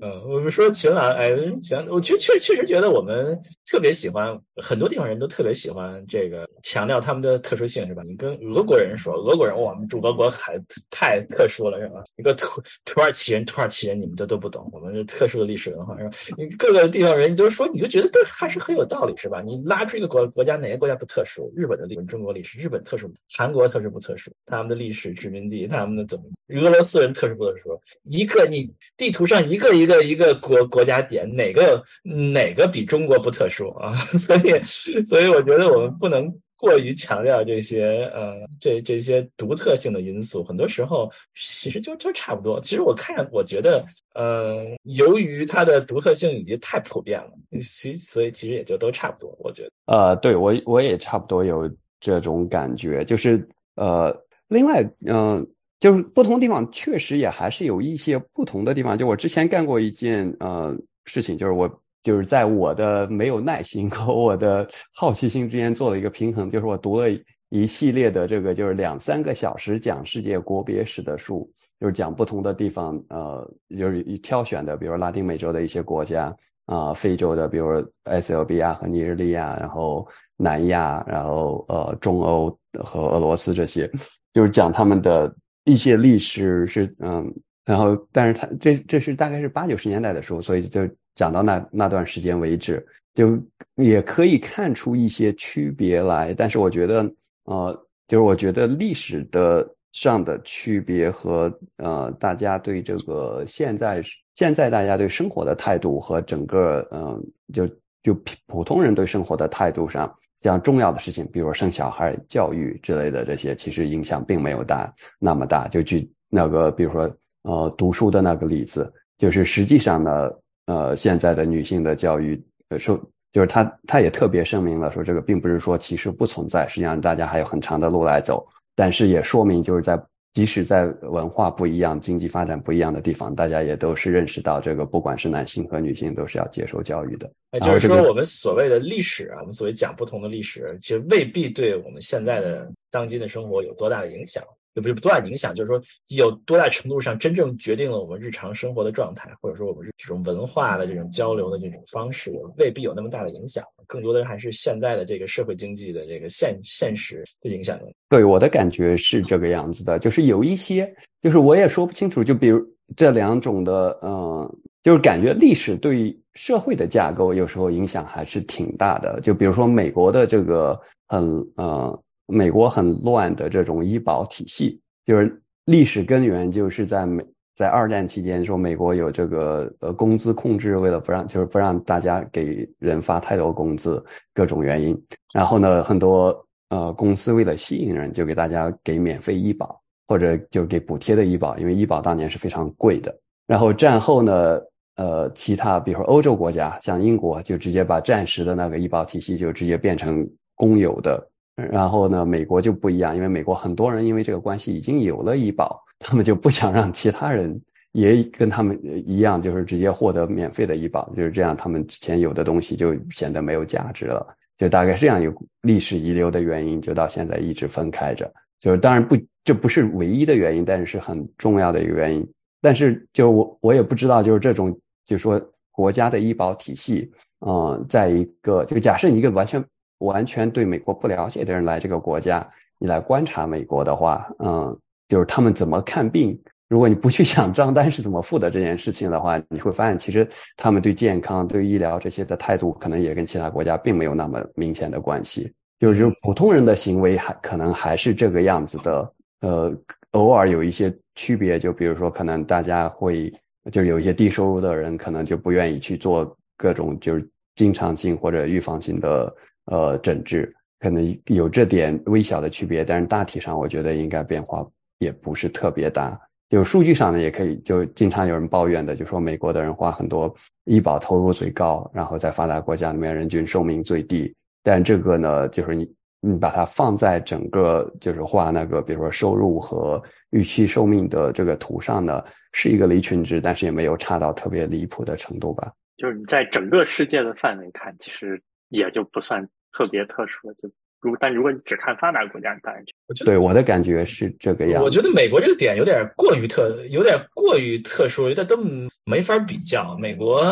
嗯，我们说秦岚，哎，秦，我确确确实觉得我们特别喜欢，很多地方人都特别喜欢这个强调他们的特殊性，是吧？你跟俄国人说，俄国人，我们主俄国还太特殊了，是吧？一个土土耳其人，土耳其人，你们都都不懂，我们是特殊的历史文化，是吧？你各个地方人，你都说，你就觉得都还是很有道理，是吧？你拉出一个国国家，哪个国家不特殊？日本的历史，中国历史，日本特殊，韩国特殊不特殊？他们的历史殖民地，他们的怎？俄罗斯人特殊不特殊？一个你地图上一个一个一个国国家点，哪个哪个比中国不特殊啊？所以所以我觉得我们不能过于强调这些呃这这些独特性的因素，很多时候其实就就差不多。其实我看我觉得呃，由于它的独特性已经太普遍了，其所以其实也就都差不多。我觉得呃，对我我也差不多有这种感觉，就是呃，另外嗯。就是不同地方确实也还是有一些不同的地方。就我之前干过一件呃事情，就是我就是在我的没有耐心和我的好奇心之间做了一个平衡，就是我读了一系列的这个就是两三个小时讲世界国别史的书，就是讲不同的地方，呃，就是挑选的，比如拉丁美洲的一些国家啊，非洲的，比如埃塞俄比亚和尼日利亚，然后南亚，然后呃中欧和俄罗斯这些，就是讲他们的。一些历史是嗯，然后但是他这这是大概是八九十年代的书，所以就讲到那那段时间为止，就也可以看出一些区别来。但是我觉得呃，就是我觉得历史的上的区别和呃大家对这个现在现在大家对生活的态度和整个嗯就就普通人对生活的态度上。像重要的事情，比如生小孩、教育之类的这些，其实影响并没有大那么大。就举那个，比如说，呃，读书的那个例子，就是实际上呢，呃，现在的女性的教育，呃，说就是她她也特别声明了，说这个并不是说其实不存在，实际上大家还有很长的路来走。但是也说明，就是在即使在文化不一样、经济发展不一样的地方，大家也都是认识到这个，不管是男性和女性，都是要接受教育的。哎，就是说，我们所谓的历史啊，我们所谓讲不同的历史，其实未必对我们现在的当今的生活有多大的影响。也不是多大影响，就是说有多大程度上真正决定了我们日常生活的状态，或者说我们这种文化的这种交流的这种方式，未必有那么大的影响。更多的还是现在的这个社会经济的这个现现实的影响。对我的感觉是这个样子的，就是有一些，就是我也说不清楚。就比如这两种的，嗯，就是感觉历史对社会的架构有时候影响还是挺大的。就比如说美国的这个很，嗯。美国很乱的这种医保体系，就是历史根源就是在美在二战期间说美国有这个呃工资控制，为了不让就是不让大家给人发太多工资，各种原因。然后呢，很多呃公司为了吸引人，就给大家给免费医保，或者就给补贴的医保，因为医保当年是非常贵的。然后战后呢，呃，其他比如说欧洲国家，像英国就直接把战时的那个医保体系就直接变成公有的。然后呢，美国就不一样，因为美国很多人因为这个关系已经有了医保，他们就不想让其他人也跟他们一样，就是直接获得免费的医保，就是这样，他们之前有的东西就显得没有价值了，就大概是这样有历史遗留的原因，就到现在一直分开着。就是当然不，这不是唯一的原因，但是是很重要的一个原因。但是就我我也不知道，就是这种，就是说国家的医保体系，嗯，在一个就假设一个完全。完全对美国不了解的人来这个国家，你来观察美国的话，嗯，就是他们怎么看病。如果你不去想账单是怎么付的这件事情的话，你会发现其实他们对健康、对医疗这些的态度，可能也跟其他国家并没有那么明显的关系。就是普通人的行为还可能还是这个样子的，呃，偶尔有一些区别。就比如说，可能大家会就是有一些低收入的人，可能就不愿意去做各种就是经常性或者预防性的。呃，整治可能有这点微小的区别，但是大体上我觉得应该变化也不是特别大。有数据上呢，也可以就经常有人抱怨的，就说美国的人花很多医保投入最高，然后在发达国家里面人均寿命最低。但这个呢，就是你你把它放在整个就是画那个比如说收入和预期寿命的这个图上呢，是一个离群值，但是也没有差到特别离谱的程度吧。就是你在整个世界的范围看，其实也就不算。特别特殊的，就如但如果你只看发达国家，当然就对我的感觉是这个样。我觉得美国这个点有点过于特，有点过于特殊，有点都没法比较。美国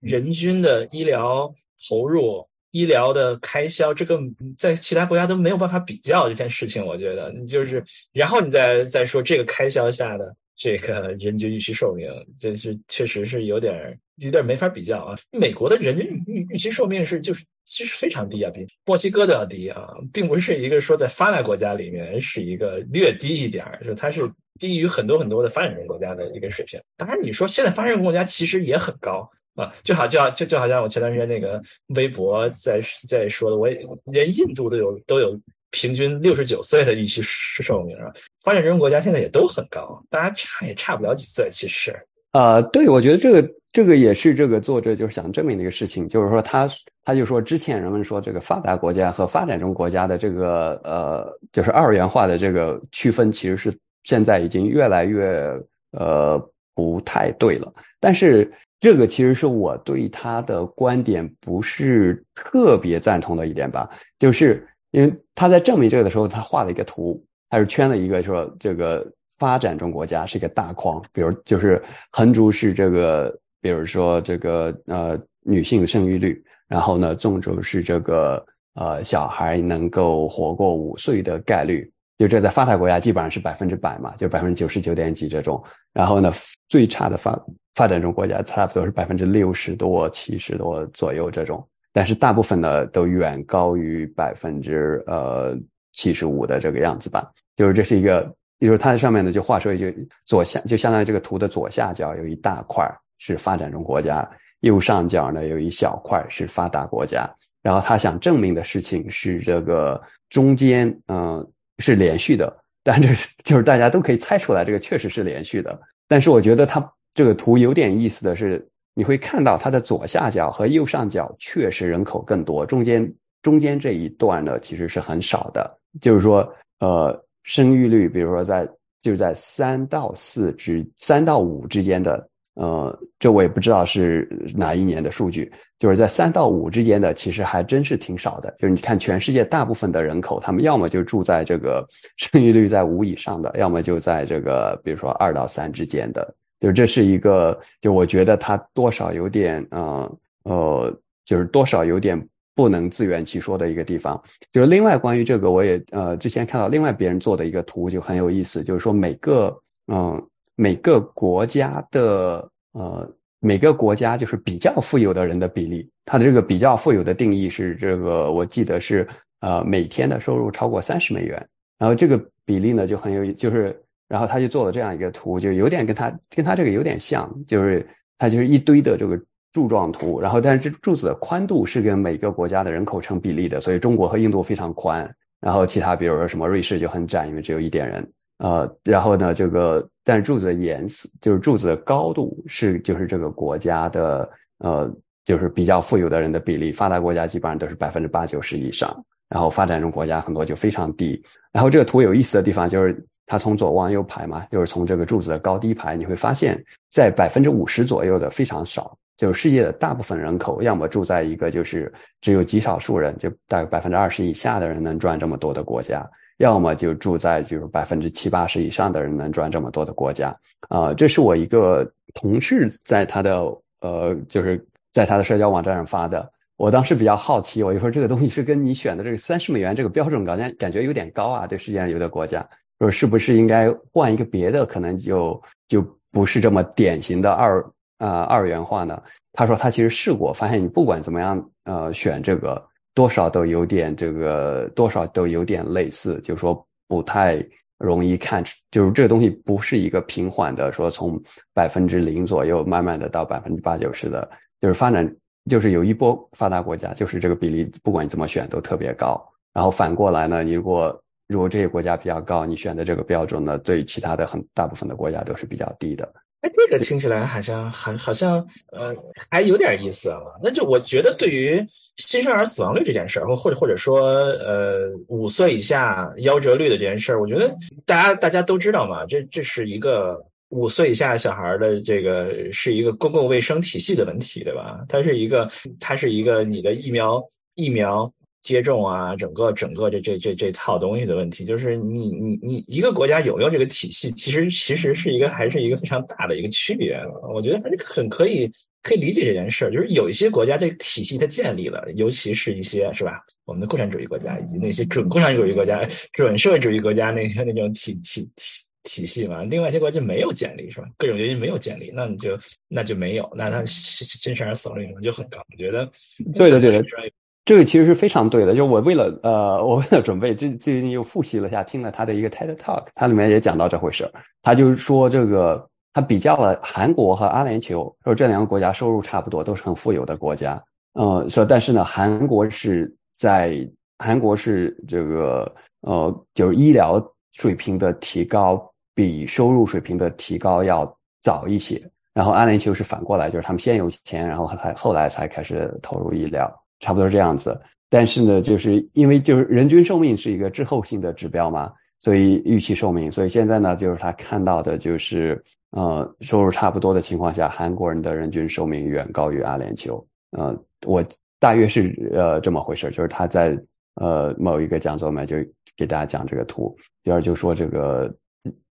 人均的医疗投入、医疗的开销，这个在其他国家都没有办法比较这件事情。我觉得，就是，然后你再再说这个开销下的这个人均预期寿命，这是确实是有点有点没法比较啊。美国的人均预预期寿命是就是。其实非常低啊，比墨西哥都要低啊，并不是一个说在发达国家里面是一个略低一点儿，就它是低于很多很多的发展中国家的一个水平。当然，你说现在发展中国家其实也很高啊，就好就好就就好像我前段时间那个微博在在说的，我也连印度都有都有平均六十九岁的预期寿命啊，发展中国家现在也都很高，大家差也差不了几岁，其实。呃，对，我觉得这个这个也是这个作者就是想证明的一个事情，就是说他他就说之前人们说这个发达国家和发展中国家的这个呃就是二元化的这个区分，其实是现在已经越来越呃不太对了。但是这个其实是我对他的观点不是特别赞同的一点吧，就是因为他在证明这个的时候，他画了一个图，他是圈了一个说这个。发展中国家是一个大框，比如就是横轴是这个，比如说这个呃女性生育率，然后呢纵轴是这个呃小孩能够活过五岁的概率，就这在发达国家基本上是百分之百嘛，就百分之九十九点几这种，然后呢最差的发发展中国家差不多是百分之六十多、七十多左右这种，但是大部分呢都远高于百分之呃七十五的这个样子吧，就是这是一个。就是它上面呢，就画出一句左下，就相当于这个图的左下角有一大块是发展中国家，右上角呢有一小块是发达国家。然后他想证明的事情是这个中间，嗯，是连续的。但这是就是大家都可以猜出来，这个确实是连续的。但是我觉得它这个图有点意思的是，你会看到它的左下角和右上角确实人口更多，中间中间这一段呢其实是很少的。就是说，呃。生育率，比如说在就是在三到四之三到五之间的，呃，这我也不知道是哪一年的数据，就是在三到五之间的，其实还真是挺少的。就是你看全世界大部分的人口，他们要么就住在这个生育率在五以上的，要么就在这个比如说二到三之间的。就这是一个，就我觉得它多少有点，呃呃，就是多少有点不能自圆其说的一个地方。就是另外关于这个，我也呃之前看到另外别人做的一个图就很有意思，就是说每个嗯每个国家的呃每个国家就是比较富有的人的比例，它的这个比较富有的定义是这个我记得是呃每天的收入超过三十美元，然后这个比例呢就很有就是。然后他就做了这样一个图，就有点跟他跟他这个有点像，就是他就是一堆的这个柱状图，然后但是这柱子的宽度是跟每个国家的人口成比例的，所以中国和印度非常宽，然后其他比如说什么瑞士就很窄，因为只有一点人，呃，然后呢这个但是柱子的颜色就是柱子的高度是就是这个国家的呃就是比较富有的人的比例，发达国家基本上都是百分之八九十以上，然后发展中国家很多就非常低，然后这个图有意思的地方就是。它从左往右排嘛，就是从这个柱子的高低排，你会发现在百分之五十左右的非常少，就是世界的大部分人口要么住在一个就是只有极少数人，就大概百分之二十以下的人能赚这么多的国家，要么就住在就是百分之七八十以上的人能赚这么多的国家。啊，这是我一个同事在他的呃，就是在他的社交网站上发的。我当时比较好奇，我就说这个东西是跟你选的这个三十美元这个标准感觉感觉有点高啊，对世界上有的国家。说是不是应该换一个别的，可能就就不是这么典型的二啊二元化呢？他说他其实试过，发现你不管怎么样，呃，选这个多少都有点这个多少都有点类似，就是说不太容易看出，就是这个东西不是一个平缓的，说从百分之零左右慢慢的到百分之八九十的，就是发展就是有一波发达国家，就是这个比例不管你怎么选都特别高，然后反过来呢，你如果如果这些国家比较高，你选的这个标准呢，对其他的很大部分的国家都是比较低的。哎，这个听起来好像还好像呃还有点意思啊。那就我觉得，对于新生儿死亡率这件事儿，或或者或者说呃五岁以下夭折率的这件事儿，我觉得大家大家都知道嘛，这这是一个五岁以下小孩的这个是一个公共卫生体系的问题，对吧？它是一个它是一个你的疫苗疫苗。接种啊，整个整个这这这这套东西的问题，就是你你你一个国家有没有这个体系，其实其实是一个还是一个非常大的一个区别。我觉得还是很可以可以理解这件事儿，就是有一些国家这个体系它建立了，尤其是一些是吧，我们的共产主义国家以及那些准共产主义国家、准社会主义国家那些那种体体体体系嘛。另外一些国家没有建立是吧？各种原因没有建立，那你就那就没有，那它新生儿死亡率可能就很高。我觉得对的对的。这个其实是非常对的，就是我为了呃，我为了准备，最最近又复习了一下，听了他的一个 TED Talk，他里面也讲到这回事。他就是说，这个他比较了韩国和阿联酋，说这两个国家收入差不多，都是很富有的国家。呃，说但是呢，韩国是在韩国是这个呃，就是医疗水平的提高比收入水平的提高要早一些。然后阿联酋是反过来，就是他们先有钱，然后才后来才开始投入医疗。差不多这样子，但是呢，就是因为就是人均寿命是一个滞后性的指标嘛，所以预期寿命，所以现在呢，就是他看到的就是，呃，收入差不多的情况下，韩国人的人均寿命远高于阿联酋。呃，我大约是呃这么回事，就是他在呃某一个讲座里面就给大家讲这个图，第二就说这个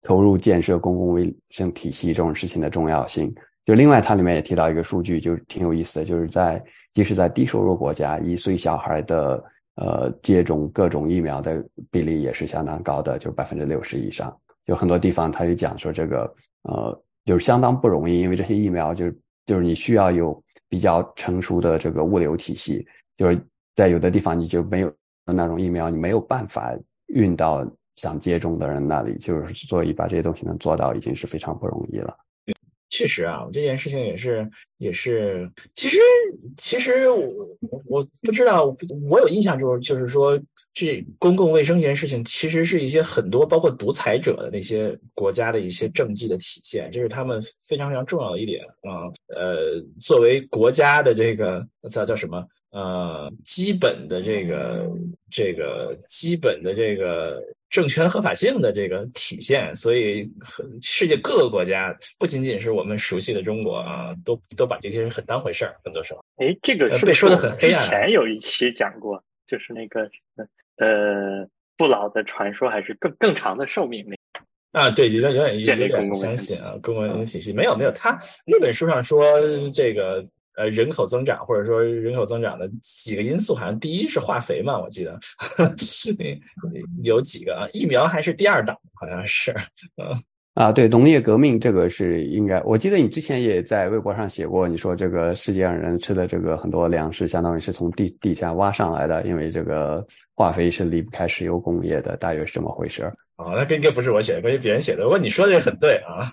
投入建设公共卫生体系这种事情的重要性。就另外，它里面也提到一个数据，就是挺有意思的，就是在即使在低收入国家，一岁小孩的呃接种各种疫苗的比例也是相当高的，就百分之六十以上。就很多地方，他就讲说这个呃就是相当不容易，因为这些疫苗就是就是你需要有比较成熟的这个物流体系，就是在有的地方你就没有那种疫苗，你没有办法运到想接种的人那里，就是所以把这些东西能做到已经是非常不容易了。确实啊，这件事情也是，也是，其实，其实我我不知道，我有印象就是，就是说，这公共卫生这件事情，其实是一些很多包括独裁者的那些国家的一些政绩的体现，这是他们非常非常重要的一点啊。呃，作为国家的这个叫叫什么？呃，基本的这个这个基本的这个政权合法性的这个体现，所以世界各个国家不仅仅是我们熟悉的中国啊，都都把这些人很当回事儿。很多时候，哎，这个是被说的很黑暗。之前有一期讲过，就是那个呃不老的传说，还是更更长的寿命那啊，对，有点有点有点相信啊，公共体系没有没有，他那本书上说这个。呃，人口增长或者说人口增长的几个因素，好像第一是化肥嘛，我记得 有几个啊，疫苗还是第二档，好像是，嗯啊，对，农业革命这个是应该，我记得你之前也在微博上写过，你说这个世界上人吃的这个很多粮食，相当于是从地地下挖上来的，因为这个化肥是离不开石油工业的，大约是这么回事儿。哦，那应该不是我写的，关于别人写的。不过你说的也很对啊。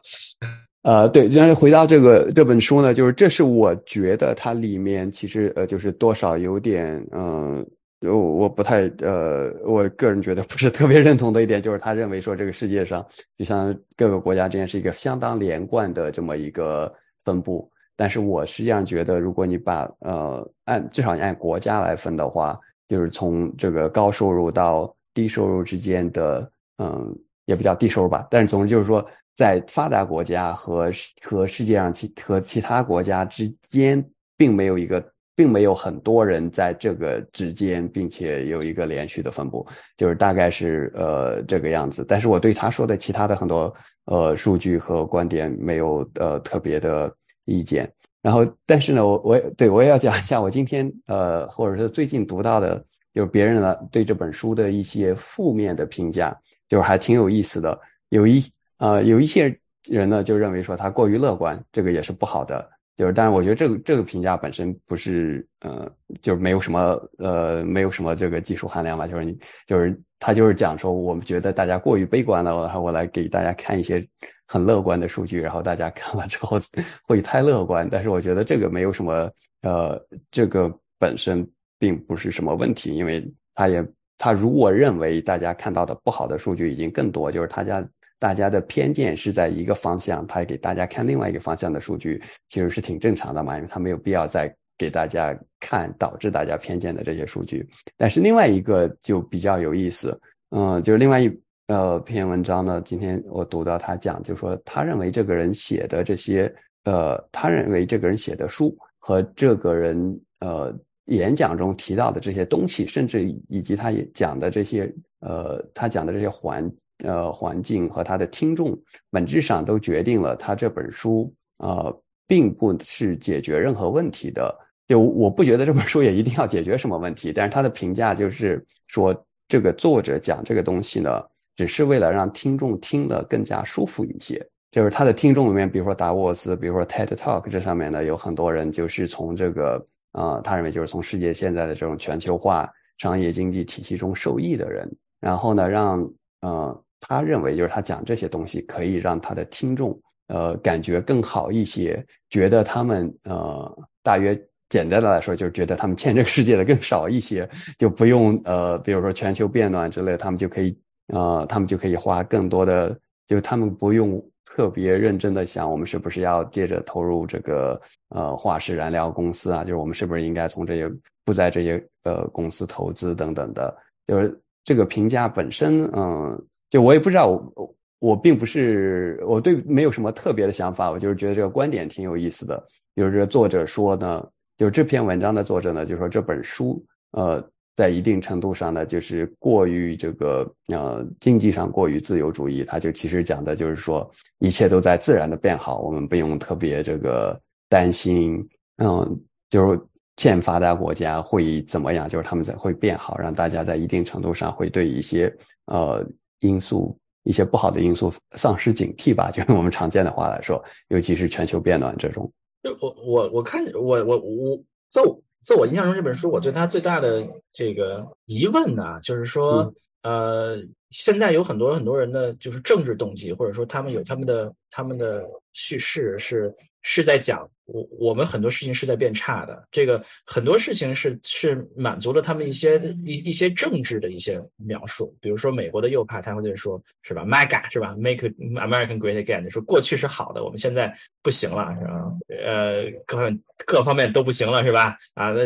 呃，对，然后回到这个这本书呢，就是这是我觉得它里面其实呃，就是多少有点嗯，我我不太呃，我个人觉得不是特别认同的一点，就是他认为说这个世界上就像各个国家之间是一个相当连贯的这么一个分布，但是我实际上觉得，如果你把呃按至少按国家来分的话，就是从这个高收入到低收入之间的嗯，也不叫低收入吧，但是总之就是说。在发达国家和和世界上其和其他国家之间，并没有一个，并没有很多人在这个之间，并且有一个连续的分布，就是大概是呃这个样子。但是我对他说的其他的很多呃数据和观点没有呃特别的意见。然后，但是呢，我我也对我也要讲一下，我今天呃或者是最近读到的，就是别人呢对这本书的一些负面的评价，就是还挺有意思的，有一。呃，有一些人呢就认为说他过于乐观，这个也是不好的。就是，但是我觉得这个这个评价本身不是，呃，就是没有什么，呃，没有什么这个技术含量吧。就是你，就是他就是讲说，我们觉得大家过于悲观了，然后我来给大家看一些很乐观的数据，然后大家看完之后 会太乐观。但是我觉得这个没有什么，呃，这个本身并不是什么问题，因为他也他如果认为大家看到的不好的数据已经更多，就是他家。大家的偏见是在一个方向，他给大家看另外一个方向的数据，其实是挺正常的嘛，因为他没有必要再给大家看导致大家偏见的这些数据。但是另外一个就比较有意思，嗯，就是另外一呃篇文章呢，今天我读到他讲，就说他认为这个人写的这些，呃，他认为这个人写的书和这个人呃演讲中提到的这些东西，甚至以及他也讲的这些，呃，他讲的这些环。呃，环境和他的听众本质上都决定了他这本书，呃，并不是解决任何问题的。就我不觉得这本书也一定要解决什么问题，但是他的评价就是说，这个作者讲这个东西呢，只是为了让听众听得更加舒服一些。就是他的听众里面，比如说达沃斯，比如说 TED Talk 这上面呢，有很多人就是从这个，呃，他认为就是从世界现在的这种全球化商业经济体系中受益的人，然后呢，让，呃。他认为，就是他讲这些东西可以让他的听众，呃，感觉更好一些，觉得他们，呃，大约简单的来说，就是觉得他们欠这个世界的更少一些，就不用，呃，比如说全球变暖之类，他们就可以，呃，他们就可以花更多的，就他们不用特别认真的想，我们是不是要接着投入这个，呃，化石燃料公司啊，就是我们是不是应该从这些不在这些，呃，公司投资等等的，就是这个评价本身，嗯。就我也不知道，我我并不是我对没有什么特别的想法，我就是觉得这个观点挺有意思的。就是这个作者说呢，就是这篇文章的作者呢，就是说这本书呃，在一定程度上呢，就是过于这个呃经济上过于自由主义，他就其实讲的就是说一切都在自然的变好，我们不用特别这个担心，嗯，就是欠发达国家会怎么样，就是他们在会变好，让大家在一定程度上会对一些呃。因素一些不好的因素丧失警惕吧，就用我们常见的话来说，尤其是全球变暖这种。就我我我看我我我在我在我印象中这本书，我对它最大的这个疑问呢，就是说，呃，现在有很多很多人的就是政治动机，或者说他们有他们的他们的叙事是是在讲我我们很多事情是在变差的，这个很多事情是是满足了他们一些一一些政治的一些描述，比如说美国的右派他会说是吧，MAGA 是吧，Make American Great Again，说过去是好的，我们现在不行了是吧？呃，各方各方面都不行了是吧？啊，那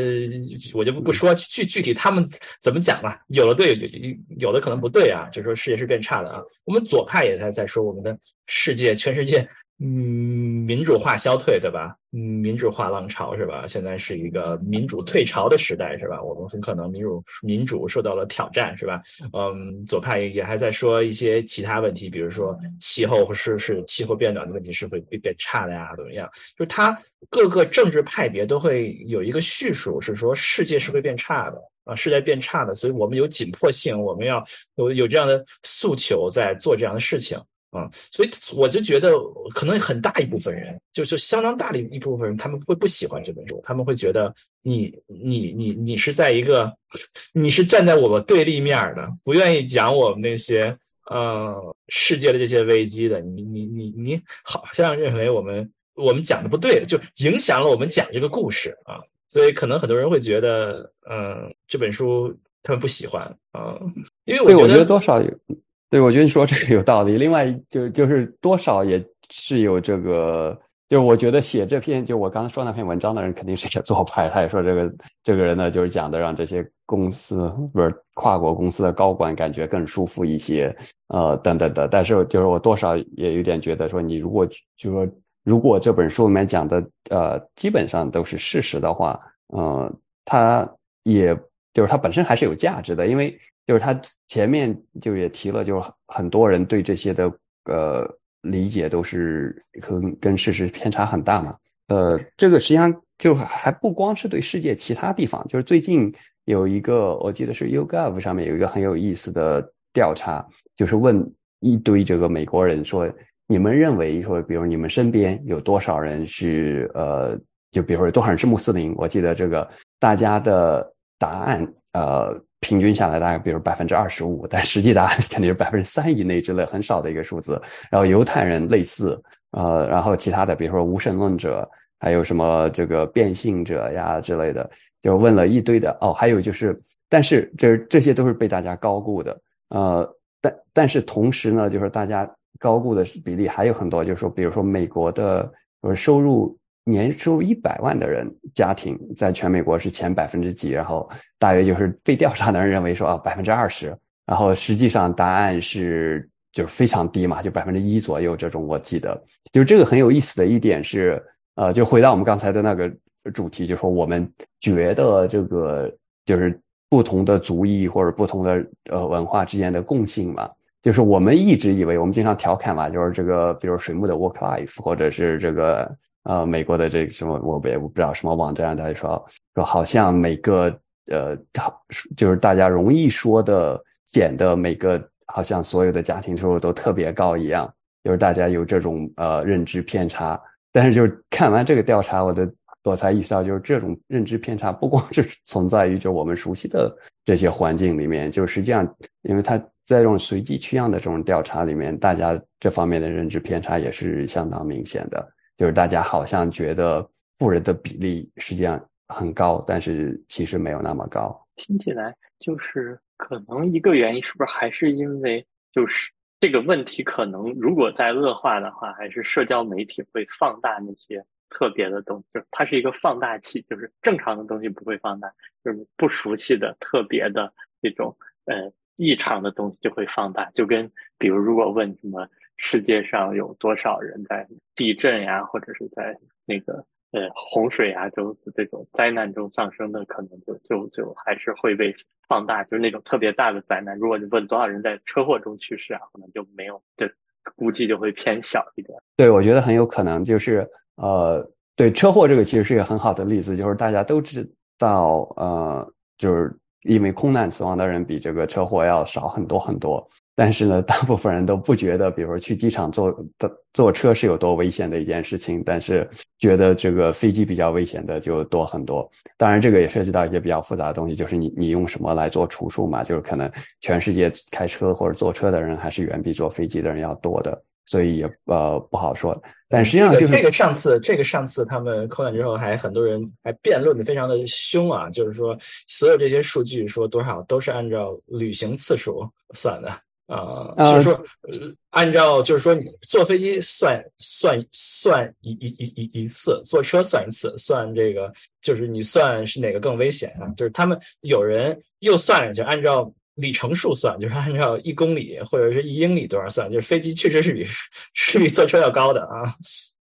我就不不说具具体他们怎么讲了，有的对，有有的可能不对啊，就说世界是变差的啊。我们左派也在在说我们的世界，全世界。嗯，民主化消退，对吧？嗯，民主化浪潮是吧？现在是一个民主退潮的时代，是吧？我们很可能民主民主受到了挑战，是吧？嗯，左派也还在说一些其他问题，比如说气候是是气候变暖的问题是会变变差的呀，怎么样？就是他各个政治派别都会有一个叙述，是说世界是会变差的啊，世界变差的，所以我们有紧迫性，我们要有有这样的诉求在做这样的事情。啊，所以我就觉得，可能很大一部分人，就就相当大的一部分人，他们会不喜欢这本书，他们会觉得你你你你是在一个，你是站在我们对立面的，不愿意讲我们那些呃世界的这些危机的，你你你你好像认为我们我们讲的不对，就影响了我们讲这个故事啊，所以可能很多人会觉得，嗯，这本书他们不喜欢啊，因为我觉得多少有。对，我觉得你说这个有道理。另外，就就是多少也是有这个，就是我觉得写这篇，就我刚才说那篇文章的人，肯定是个做派。他也说这个这个人呢，就是讲的让这些公司不是跨国公司的高管感觉更舒服一些，呃，等等的。但是，就是我多少也有点觉得说，你如果就说如果这本书里面讲的，呃，基本上都是事实的话，嗯，他也就是他本身还是有价值的，因为。就是他前面就也提了，就是很多人对这些的呃理解都是跟跟事实偏差很大嘛。呃，这个实际上就还不光是对世界其他地方，就是最近有一个我记得是 YouGov 上面有一个很有意思的调查，就是问一堆这个美国人说，你们认为说，比如你们身边有多少人是呃，就比如说多少人是穆斯林？我记得这个大家的答案呃。平均下来大概比如百分之二十五，但实际答案 肯定是百分之三以内之类，很少的一个数字。然后犹太人类似，呃，然后其他的比如说无神论者，还有什么这个变性者呀之类的，就问了一堆的。哦，还有就是，但是这这些都是被大家高估的，呃，但但是同时呢，就是大家高估的比例还有很多，就是说，比如说美国的呃收入。年收入一百万的人家庭，在全美国是前百分之几？然后大约就是被调查的人认为说啊百分之二十，然后实际上答案是就是非常低嘛，就百分之一左右这种。我记得就是这个很有意思的一点是，呃，就回到我们刚才的那个主题，就是说我们觉得这个就是不同的族裔或者不同的呃文化之间的共性嘛，就是我们一直以为我们经常调侃嘛，就是这个比如水木的 work life，或者是这个。呃，美国的这个什么，我也不知道什么网站，他就说说好像每个呃，就是大家容易说的减的每个，好像所有的家庭收入都特别高一样，就是大家有这种呃认知偏差。但是就是看完这个调查，我的我才意识到，就是这种认知偏差不光是存在于就我们熟悉的这些环境里面，就实际上，因为他在这种随机取样的这种调查里面，大家这方面的认知偏差也是相当明显的。就是大家好像觉得富人的比例实际上很高，但是其实没有那么高。听起来就是可能一个原因，是不是还是因为就是这个问题可能如果再恶化的话，还是社交媒体会放大那些特别的东西，就它是一个放大器，就是正常的东西不会放大，就是不熟悉的、特别的这种呃异常的东西就会放大。就跟比如如果问什么。世界上有多少人在地震呀，或者是在那个呃洪水啊，就这种灾难中丧生的，可能就就就还是会被放大。就是那种特别大的灾难，如果你问多少人在车祸中去世啊，可能就没有，这估计就会偏小一点。对，我觉得很有可能就是呃，对车祸这个其实是一个很好的例子，就是大家都知道呃，就是因为空难死亡的人比这个车祸要少很多很多。但是呢，大部分人都不觉得，比如说去机场坐的坐车是有多危险的一件事情，但是觉得这个飞机比较危险的就多很多。当然，这个也涉及到一些比较复杂的东西，就是你你用什么来做除数嘛？就是可能全世界开车或者坐车的人还是远比坐飞机的人要多的。所以也呃不好说。但实际上就是这个上次这个上次他们扣难之后，还很多人还辩论的非常的凶啊，就是说所有这些数据说多少都是按照旅行次数算的。啊，就是说，呃按照就是说，你坐飞机算算算一一一一一次，坐车算一次，算这个就是你算是哪个更危险啊？就是他们有人又算了，就按照里程数算，就是按照一公里或者是一英里多少算，就是飞机确实是比是比坐车要高的啊。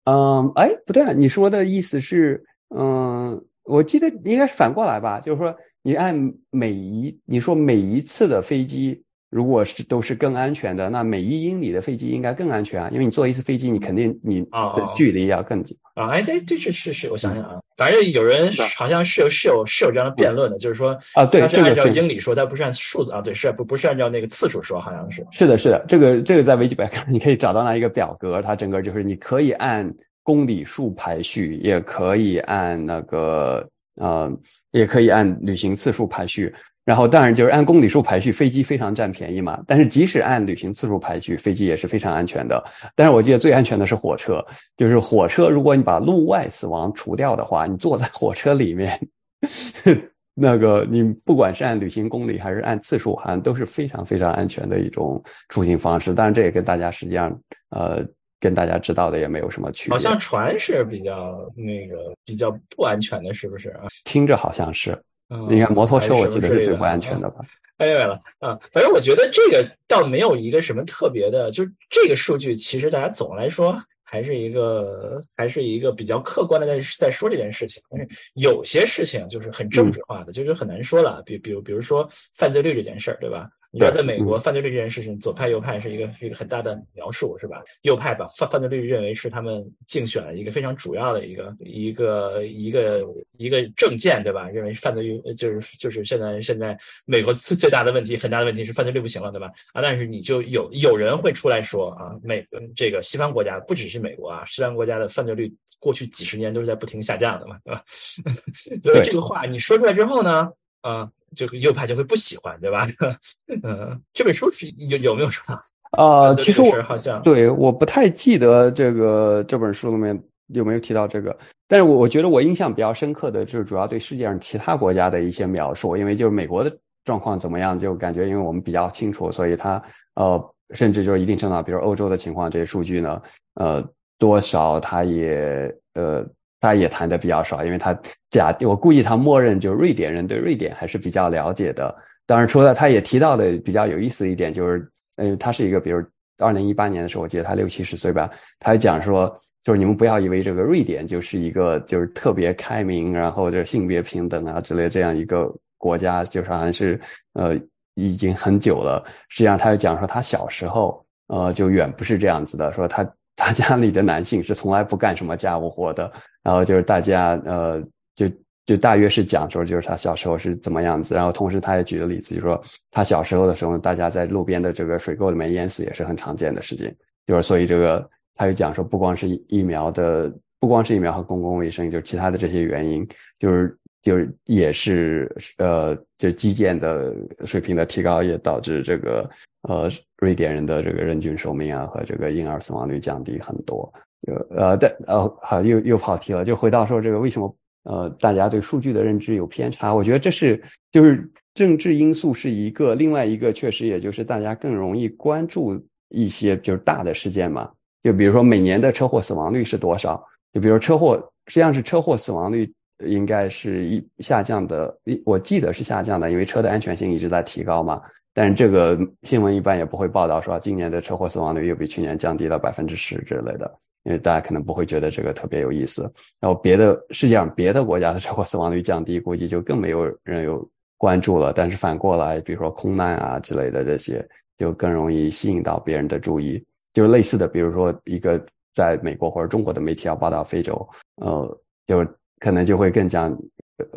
嗯，哎，不对啊，你说的意思是，嗯，我记得应该是反过来吧？就是说，你按每一你说每一次的飞机。如果是都是更安全的，那每一英里的飞机应该更安全啊，因为你坐一次飞机，你肯定你的距离要更近啊。哎，这这是是是，我想想啊，反正有人好像是有是有是有这样的辩论的，就是说啊，对，是按照英里说，它不是按数字啊，对，是不不是按照那个次数说，好像是是的，是的，这个这个在维基百科你可以找到那一个表格，它整个就是你可以按公里数排序，也可以按那个呃，也可以按旅行次数排序。然后当然就是按公里数排序，飞机非常占便宜嘛。但是即使按旅行次数排序，飞机也是非常安全的。但是我记得最安全的是火车，就是火车，如果你把路外死亡除掉的话，你坐在火车里面，那个你不管是按旅行公里还是按次数，好像都是非常非常安全的一种出行方式。当然这也跟大家实际上呃跟大家知道的也没有什么区别。好像船是比较那个比较不安全的，是不是啊？听着好像是。你看摩托车，我记得是最不安全的吧？哎，明白了啊。反正我觉得这个倒没有一个什么特别的，就是这个数据其实大家总的来说还是一个还是一个比较客观的在在说这件事情。但是有些事情就是很政治化的，就是很难说了。比比如比如说犯罪率这件事儿，对吧？你说，在美国，犯罪率这件事情，左派右派是一个是一个很大的描述，是吧？右派把犯犯罪率认为是他们竞选的一个非常主要的一个一个一个一个政见，对吧？认为犯罪率就是就是现在现在美国最最大的问题，很大的问题是犯罪率不行了，对吧？啊，但是你就有有人会出来说啊，美这个西方国家不只是美国啊，西方国家的犯罪率过去几十年都是在不停下降的嘛，对吧？所以这个话你说出来之后呢，啊。就右派就会不喜欢，对吧？嗯，这本书是有有没有说到？啊，其实我好像对，我不太记得这个这本书里面有没有提到这个。但是我我觉得我印象比较深刻的就是主要对世界上其他国家的一些描述，因为就是美国的状况怎么样，就感觉因为我们比较清楚，所以它呃，甚至就是一定程度，比如欧洲的情况，这些数据呢，呃，多少它也呃。他也谈的比较少，因为他假我估计他默认就瑞典人对瑞典还是比较了解的。当然，除了他也提到的比较有意思一点，就是，嗯，他是一个，比如二零一八年的时候，我记得他六七十岁吧，他讲说，就是你们不要以为这个瑞典就是一个就是特别开明，然后就是性别平等啊之类这样一个国家，就是好像是呃已经很久了。实际上，他又讲说他小时候呃就远不是这样子的，说他。他家里的男性是从来不干什么家务活的，然后就是大家呃，就就大约是讲说，就是他小时候是怎么样子，然后同时他也举了例子，就是说他小时候的时候，大家在路边的这个水沟里面淹死也是很常见的事情，就是所以这个他又讲说，不光是疫苗的，不光是疫苗和公共卫生，就是其他的这些原因，就是就是也是呃，就基建的水平的提高也导致这个呃。瑞典人的这个人均寿命啊，和这个婴儿死亡率降低很多。呃呃，但呃，好，又又跑题了。就回到说这个，为什么呃，大家对数据的认知有偏差？我觉得这是就是政治因素是一个，另外一个确实也就是大家更容易关注一些就是大的事件嘛。就比如说每年的车祸死亡率是多少？就比如车祸，实际上是车祸死亡率应该是一下降的，我记得是下降的，因为车的安全性一直在提高嘛。但是这个新闻一般也不会报道说今年的车祸死亡率又比去年降低了百分之十之类的，因为大家可能不会觉得这个特别有意思。然后别的世界上别的国家的车祸死亡率降低，估计就更没有人有关注了。但是反过来，比如说空难啊之类的这些，就更容易吸引到别人的注意。就是类似的，比如说一个在美国或者中国的媒体要报道非洲，呃，就可能就会更加。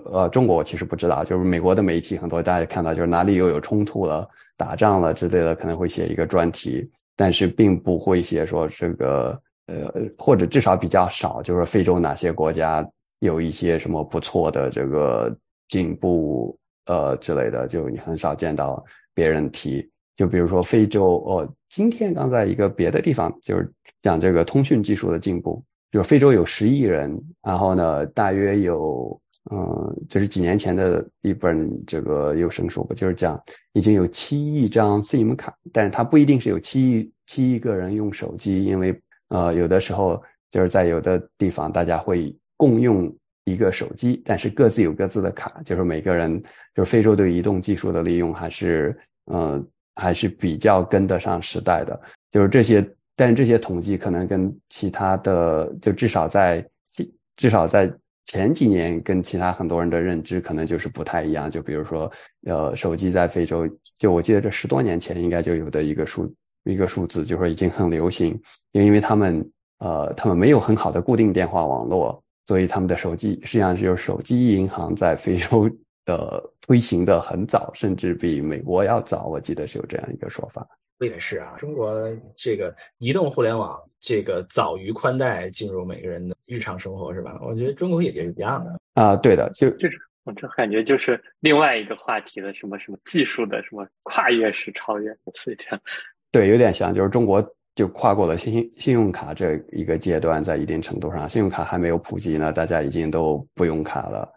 呃，中国我其实不知道，就是美国的媒体很多，大家看到就是哪里又有冲突了、打仗了之类的，可能会写一个专题，但是并不会写说这个呃，或者至少比较少，就是非洲哪些国家有一些什么不错的这个进步呃之类的，就你很少见到别人提。就比如说非洲，哦，今天刚在一个别的地方就是讲这个通讯技术的进步，就是非洲有十亿人，然后呢，大约有。嗯，就是几年前的一本这个有声书吧，就是讲已经有七亿张 SIM 卡，但是它不一定是有七亿七亿个人用手机，因为呃有的时候就是在有的地方大家会共用一个手机，但是各自有各自的卡，就是每个人就是非洲对移动技术的利用还是呃还是比较跟得上时代的，就是这些，但是这些统计可能跟其他的就至少在至少在。前几年跟其他很多人的认知可能就是不太一样，就比如说，呃，手机在非洲，就我记得这十多年前应该就有的一个数一个数字，就说已经很流行，因为因为他们呃他们没有很好的固定电话网络，所以他们的手机实际上就是手机银行在非洲的推行的很早，甚至比美国要早，我记得是有这样一个说法。也是啊，中国这个移动互联网这个早于宽带进入每个人的日常生活，是吧？我觉得中国也是一样的啊。对的，就就是我这感觉就是另外一个话题的什么什么技术的什么跨越式超越，所以这样。对，有点像，就是中国就跨过了信信信用卡这一个阶段，在一定程度上，信用卡还没有普及呢，大家已经都不用卡了。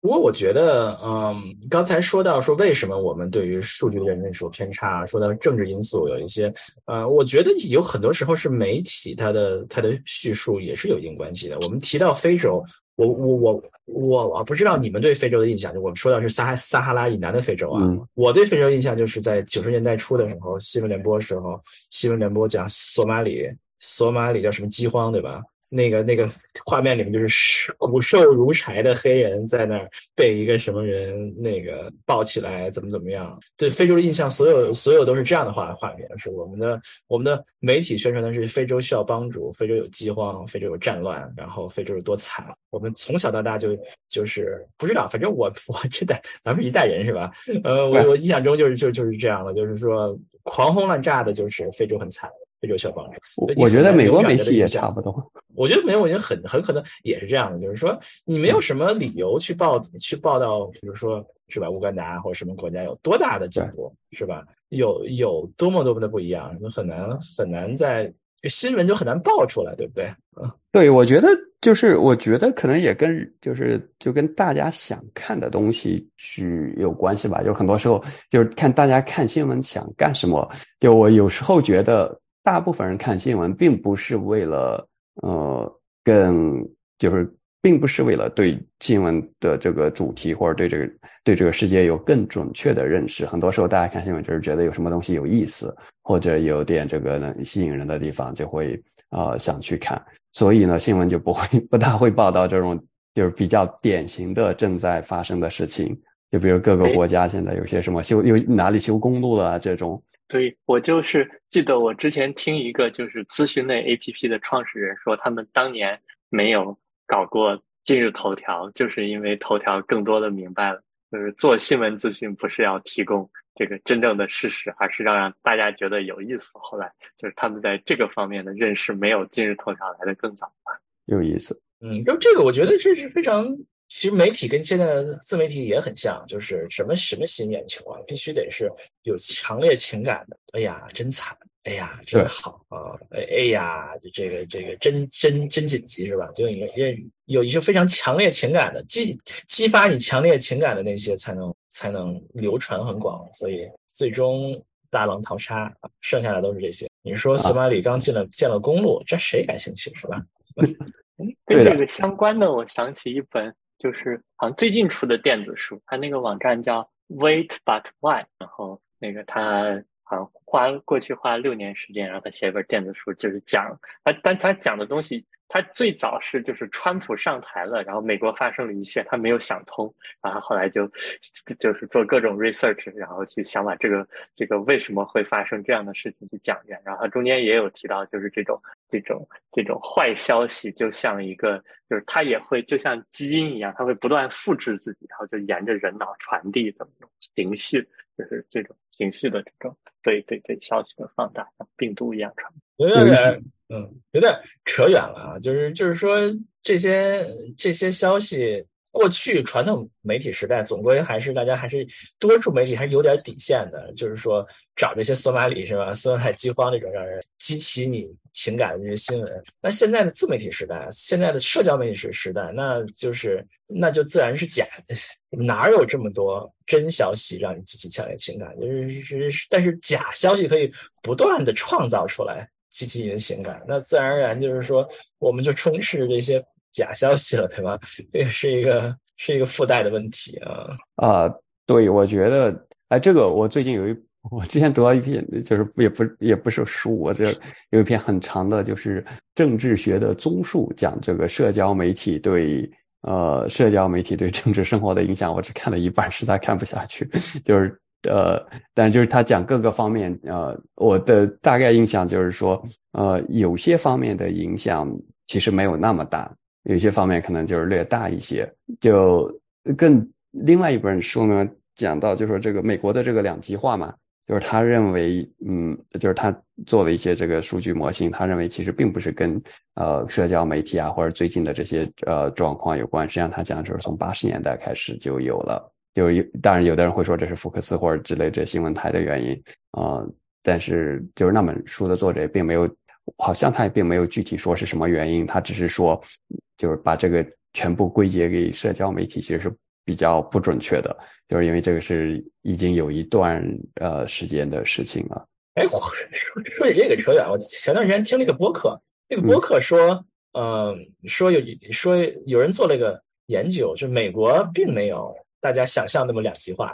不过我觉得，嗯，刚才说到说为什么我们对于数据的认识有偏差，说到政治因素有一些，呃，我觉得有很多时候是媒体它的它的叙述也是有一定关系的。我们提到非洲，我我我我我不知道你们对非洲的印象，就我们说到是撒哈撒哈拉以南的非洲啊，我对非洲印象就是在九十年代初的时候，新闻联播时候，新闻联播讲索马里，索马里叫什么饥荒，对吧？那个那个画面里面就是骨瘦如柴的黑人在那儿被一个什么人那个抱起来怎么怎么样？对非洲的印象，所有所有都是这样的画画面，是我们的我们的媒体宣传的是非洲需要帮助，非洲有饥荒，非洲有战乱，然后非洲有多惨。我们从小到大就就是不知道，反正我我这代咱们一代人是吧？呃，我我印象中就是就就是这样的，就是说狂轰滥炸的，就是非洲很惨。非洲需要帮助。我我觉得美国媒体也差不多。我觉得没有，我觉得很很可能也是这样的，就是说你没有什么理由去报去报道，比如说是吧，乌干达或者什么国家有多大的进步，是吧？有有多么多么的不一样，很难很难在新闻就很难爆出来，对不对？嗯，对，我觉得就是我觉得可能也跟就是就跟大家想看的东西去有关系吧。就很多时候就是看大家看新闻想干什么。就我有时候觉得。大部分人看新闻，并不是为了呃，更就是并不是为了对新闻的这个主题或者对这个对这个世界有更准确的认识。很多时候，大家看新闻就是觉得有什么东西有意思，或者有点这个能吸引人的地方，就会呃想去看。所以呢，新闻就不会 不大会报道这种就是比较典型的正在发生的事情。就比如各个国家现在有些什么修有哪里修公路了啊这种。所以我就是记得我之前听一个就是咨询类 A P P 的创始人说，他们当年没有搞过今日头条，就是因为头条更多的明白了，就是做新闻咨询不是要提供这个真正的事实，而是要让大家觉得有意思。后来就是他们在这个方面的认识没有今日头条来的更早有意思。嗯，就这个我觉得这是非常。其实媒体跟现在的自媒体也很像，就是什么什么吸引眼球啊，必须得是有强烈情感的。哎呀，真惨！哎呀，真好啊！哎哎呀，这个这个真真真紧急是吧？就你这有一些非常强烈情感的激激发你强烈情感的那些，才能才能流传很广。所以最终大浪淘沙，剩下的都是这些。你说索马里刚进了建了公路，这谁感兴趣是吧？跟这个相关的，我想起一本。就是好像最近出的电子书，它那个网站叫 Wait But Why，然后那个它好像花过去花六年时间，然后他写一本电子书，就是讲他，但他讲的东西。他最早是就是川普上台了，然后美国发生了一切，他没有想通，然后后来就就是做各种 research，然后去想把这个这个为什么会发生这样的事情去讲一下。然后中间也有提到，就是这种这种这种坏消息，就像一个就是它也会就像基因一样，它会不断复制自己，然后就沿着人脑传递的那种情绪，就是这种情绪的这种对对对消息的放大，像病毒一样传。有点嗯，有点扯远了啊，就是就是说这些这些消息，过去传统媒体时代，总归还是大家还是多数媒体还是有点底线的，就是说找这些索马里是吧，孙海饥荒这种让人激起你情感的这些新闻。那现在的自媒体时代，现在的社交媒体时时代，那就是那就自然是假，哪有这么多真消息让你激起强烈情感？就是是，但是假消息可以不断的创造出来激起你的情感，那自然而然就是说，我们就充斥这些。假消息了，对吧？这是一个是一个附带的问题啊啊！对，我觉得哎，这个我最近有一，我之前读到一篇，就是也不也不是书，我这有一篇很长的，就是政治学的综述，讲这个社交媒体对呃社交媒体对政治生活的影响。我只看了一半，实在看不下去。就是呃，但就是他讲各个方面，呃，我的大概印象就是说，呃，有些方面的影响其实没有那么大。有些方面可能就是略大一些，就更另外一本书呢讲到，就说这个美国的这个两极化嘛，就是他认为，嗯，就是他做了一些这个数据模型，他认为其实并不是跟呃社交媒体啊或者最近的这些呃状况有关，实际上他讲的就是从八十年代开始就有了，就是有当然有的人会说这是福克斯或者之类这新闻台的原因啊，但是就是那本书的作者并没有。好像他也并没有具体说是什么原因，他只是说，就是把这个全部归结给社交媒体，其实是比较不准确的，就是因为这个是已经有一段呃时间的事情了。哎，说 说起这个扯远，我前段时间听了一个播客，那个播客说，嗯，说有说有人做了一个研究，就美国并没有。大家想象那么两极化，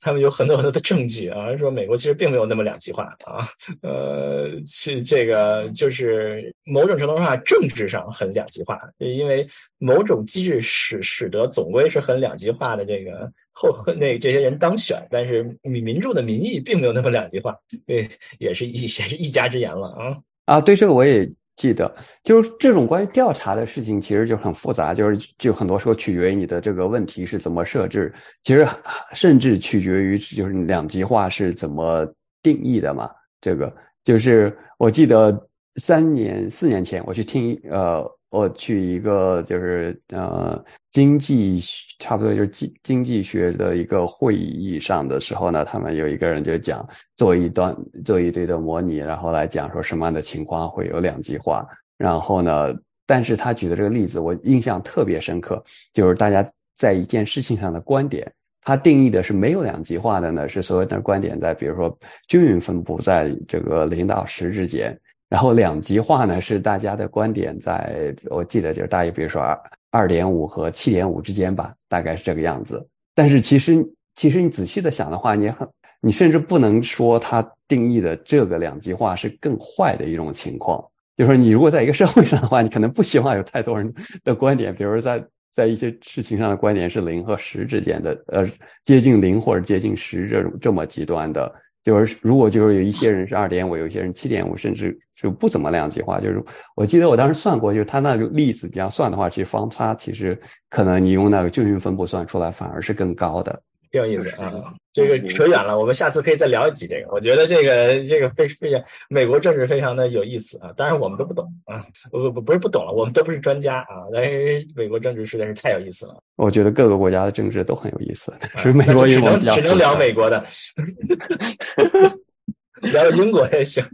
他们有很多很多的证据啊，说美国其实并没有那么两极化啊，呃，其这个就是某种程度上政治上很两极化，因为某种机制使使得总归是很两极化的这个后那这些人当选，但是民民众的民意并没有那么两极化，对，也是一也是一家之言了啊啊，对这个我也。记得就是这种关于调查的事情，其实就很复杂，就是就很多时候取决于你的这个问题是怎么设置，其实甚至取决于就是两极化是怎么定义的嘛。这个就是我记得三年四年前我去听呃。我去一个就是呃经济差不多就是经经济学的一个会议上的时候呢，他们有一个人就讲做一段做一堆的模拟，然后来讲说什么样的情况会有两极化。然后呢，但是他举的这个例子我印象特别深刻，就是大家在一件事情上的观点，他定义的是没有两极化的呢，是所有的观点在比如说均匀分布在这个零到十之间。然后两极化呢，是大家的观点，在我记得就是大约比如说二二点五和七点五之间吧，大概是这个样子。但是其实其实你仔细的想的话，你很你甚至不能说它定义的这个两极化是更坏的一种情况。就是你如果在一个社会上的话，你可能不希望有太多人的观点，比如说在在一些事情上的观点是零和十之间的，呃，接近零或者接近十这种这么极端的。就是如果就是有一些人是二点五，有一些人七点五，甚至就不怎么量级化。就是我记得我当时算过，就是他那个例子这样算的话，其实方差其实可能你用那个均匀分布算出来反而是更高的。挺有意思啊，这个扯远了，我们下次可以再聊一集这个。我觉得这个这个非非常美国政治非常的有意思啊，当然我们都不懂啊，不不不是不懂了，我们都不是专家啊，但是美国政治实在是太有意思了。我觉得各个国家的政治都很有意思，是美国只能只能聊美国的，聊英国也行。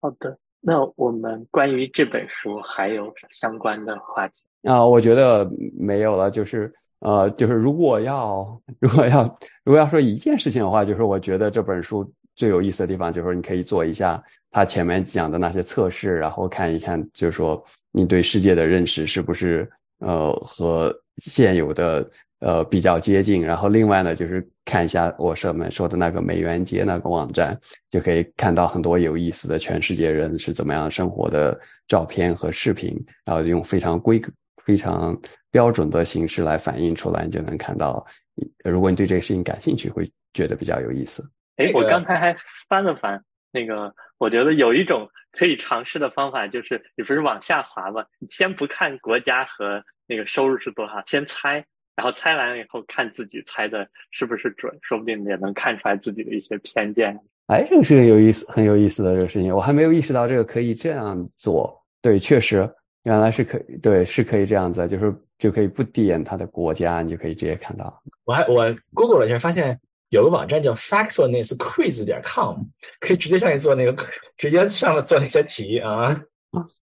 好的，那我们关于这本书还有相关的话题啊？我觉得没有了，就是。呃，就是如果要 如果要如果要说一件事情的话，就是我觉得这本书最有意思的地方，就是你可以做一下他前面讲的那些测试，然后看一看，就是说你对世界的认识是不是呃和现有的呃比较接近。然后另外呢，就是看一下我上面说的那个美元街那个网站，就可以看到很多有意思的全世界人是怎么样生活的照片和视频，然后用非常规格。非常标准的形式来反映出来，你就能看到。如果你对这个事情感兴趣，会觉得比较有意思。哎，我刚才还翻了翻那个，我觉得有一种可以尝试的方法，就是你不是往下滑吗？你先不看国家和那个收入是多少，先猜，然后猜完了以后看自己猜的是不是准，说不定也能看出来自己的一些偏见。哎，这个是有意思、很有意思的这个事情，我还没有意识到这个可以这样做。对，确实。原来是可以，对，是可以这样子，就是就可以不点它的国家，你就可以直接看到。我还我 Google 了一下，发现有个网站叫 Factfulness Quiz 点 com，可以直接上去做那个，直接上了做那些题啊。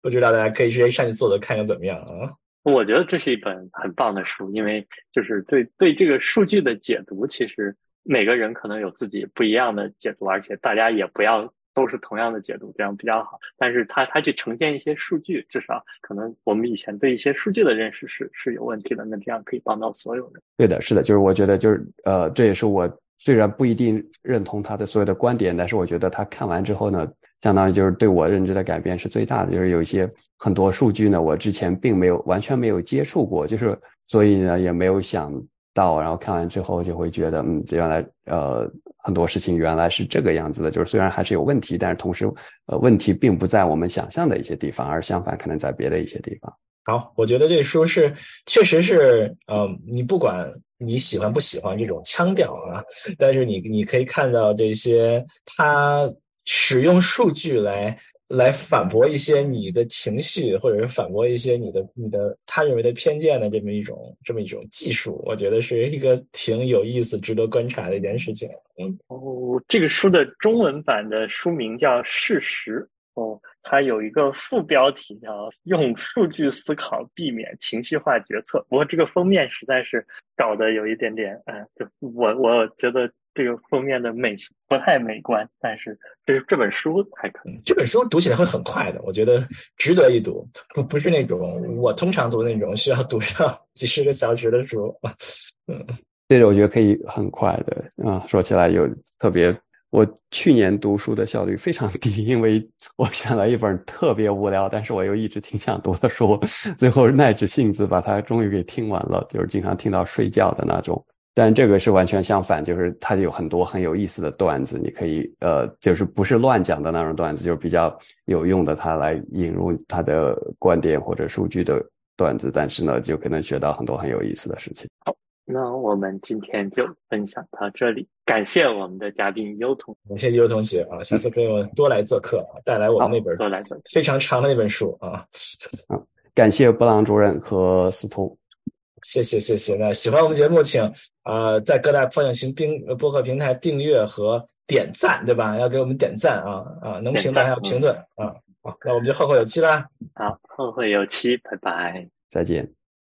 不知道大家可以直接上去做做看看怎么样啊？我觉得这是一本很棒的书，因为就是对对这个数据的解读，其实每个人可能有自己不一样的解读，而且大家也不要都是同样的解读，这样比较好。但是他他去呈现一些数据，至少可能我们以前对一些数据的认识是是有问题的，那这样可以帮到所有人。对的，是的，就是我觉得就是呃，这也是我虽然不一定认同他的所有的观点，但是我觉得他看完之后呢。相当于就是对我认知的改变是最大的，就是有一些很多数据呢，我之前并没有完全没有接触过，就是所以呢也没有想到，然后看完之后就会觉得，嗯，原来呃很多事情原来是这个样子的，就是虽然还是有问题，但是同时呃问题并不在我们想象的一些地方，而相反可能在别的一些地方。好，我觉得这书是确实是，呃，你不管你喜欢不喜欢这种腔调啊，但是你你可以看到这些它。使用数据来来反驳一些你的情绪，或者是反驳一些你的你的他认为的偏见的这么一种这么一种技术，我觉得是一个挺有意思、值得观察的一件事情。嗯，哦，这个书的中文版的书名叫《事实》。哦，它有一个副标题叫“用数据思考，避免情绪化决策”。不过这个封面实在是搞得有一点点，嗯，就我我觉得这个封面的美不太美观。但是这这本书还可以，这本书读起来会很快的，我觉得值得一读。不不是那种我通常读那种需要读上几十个小时的书。嗯，这个我觉得可以很快的啊。说起来有特别。我去年读书的效率非常低，因为我选了一本特别无聊，但是我又一直挺想读的书，最后耐着性子把它终于给听完了，就是经常听到睡觉的那种。但这个是完全相反，就是它有很多很有意思的段子，你可以呃，就是不是乱讲的那种段子，就是比较有用的，他来引入他的观点或者数据的段子，但是呢，就可能学到很多很有意思的事情。好那我们今天就分享到这里，感谢我们的嘉宾优同，感谢优同学啊，下次可以多来做客，带来我们那本多来做非常长的那本书啊。啊，感谢布朗主任和司徒，谢谢谢谢。那喜欢我们节目，请呃在各大放映型冰播客平台订阅和点赞，对吧？要给我们点赞啊啊，能评论要评论啊。好，那我们就后会有期啦。好，后会有期，拜拜，再见。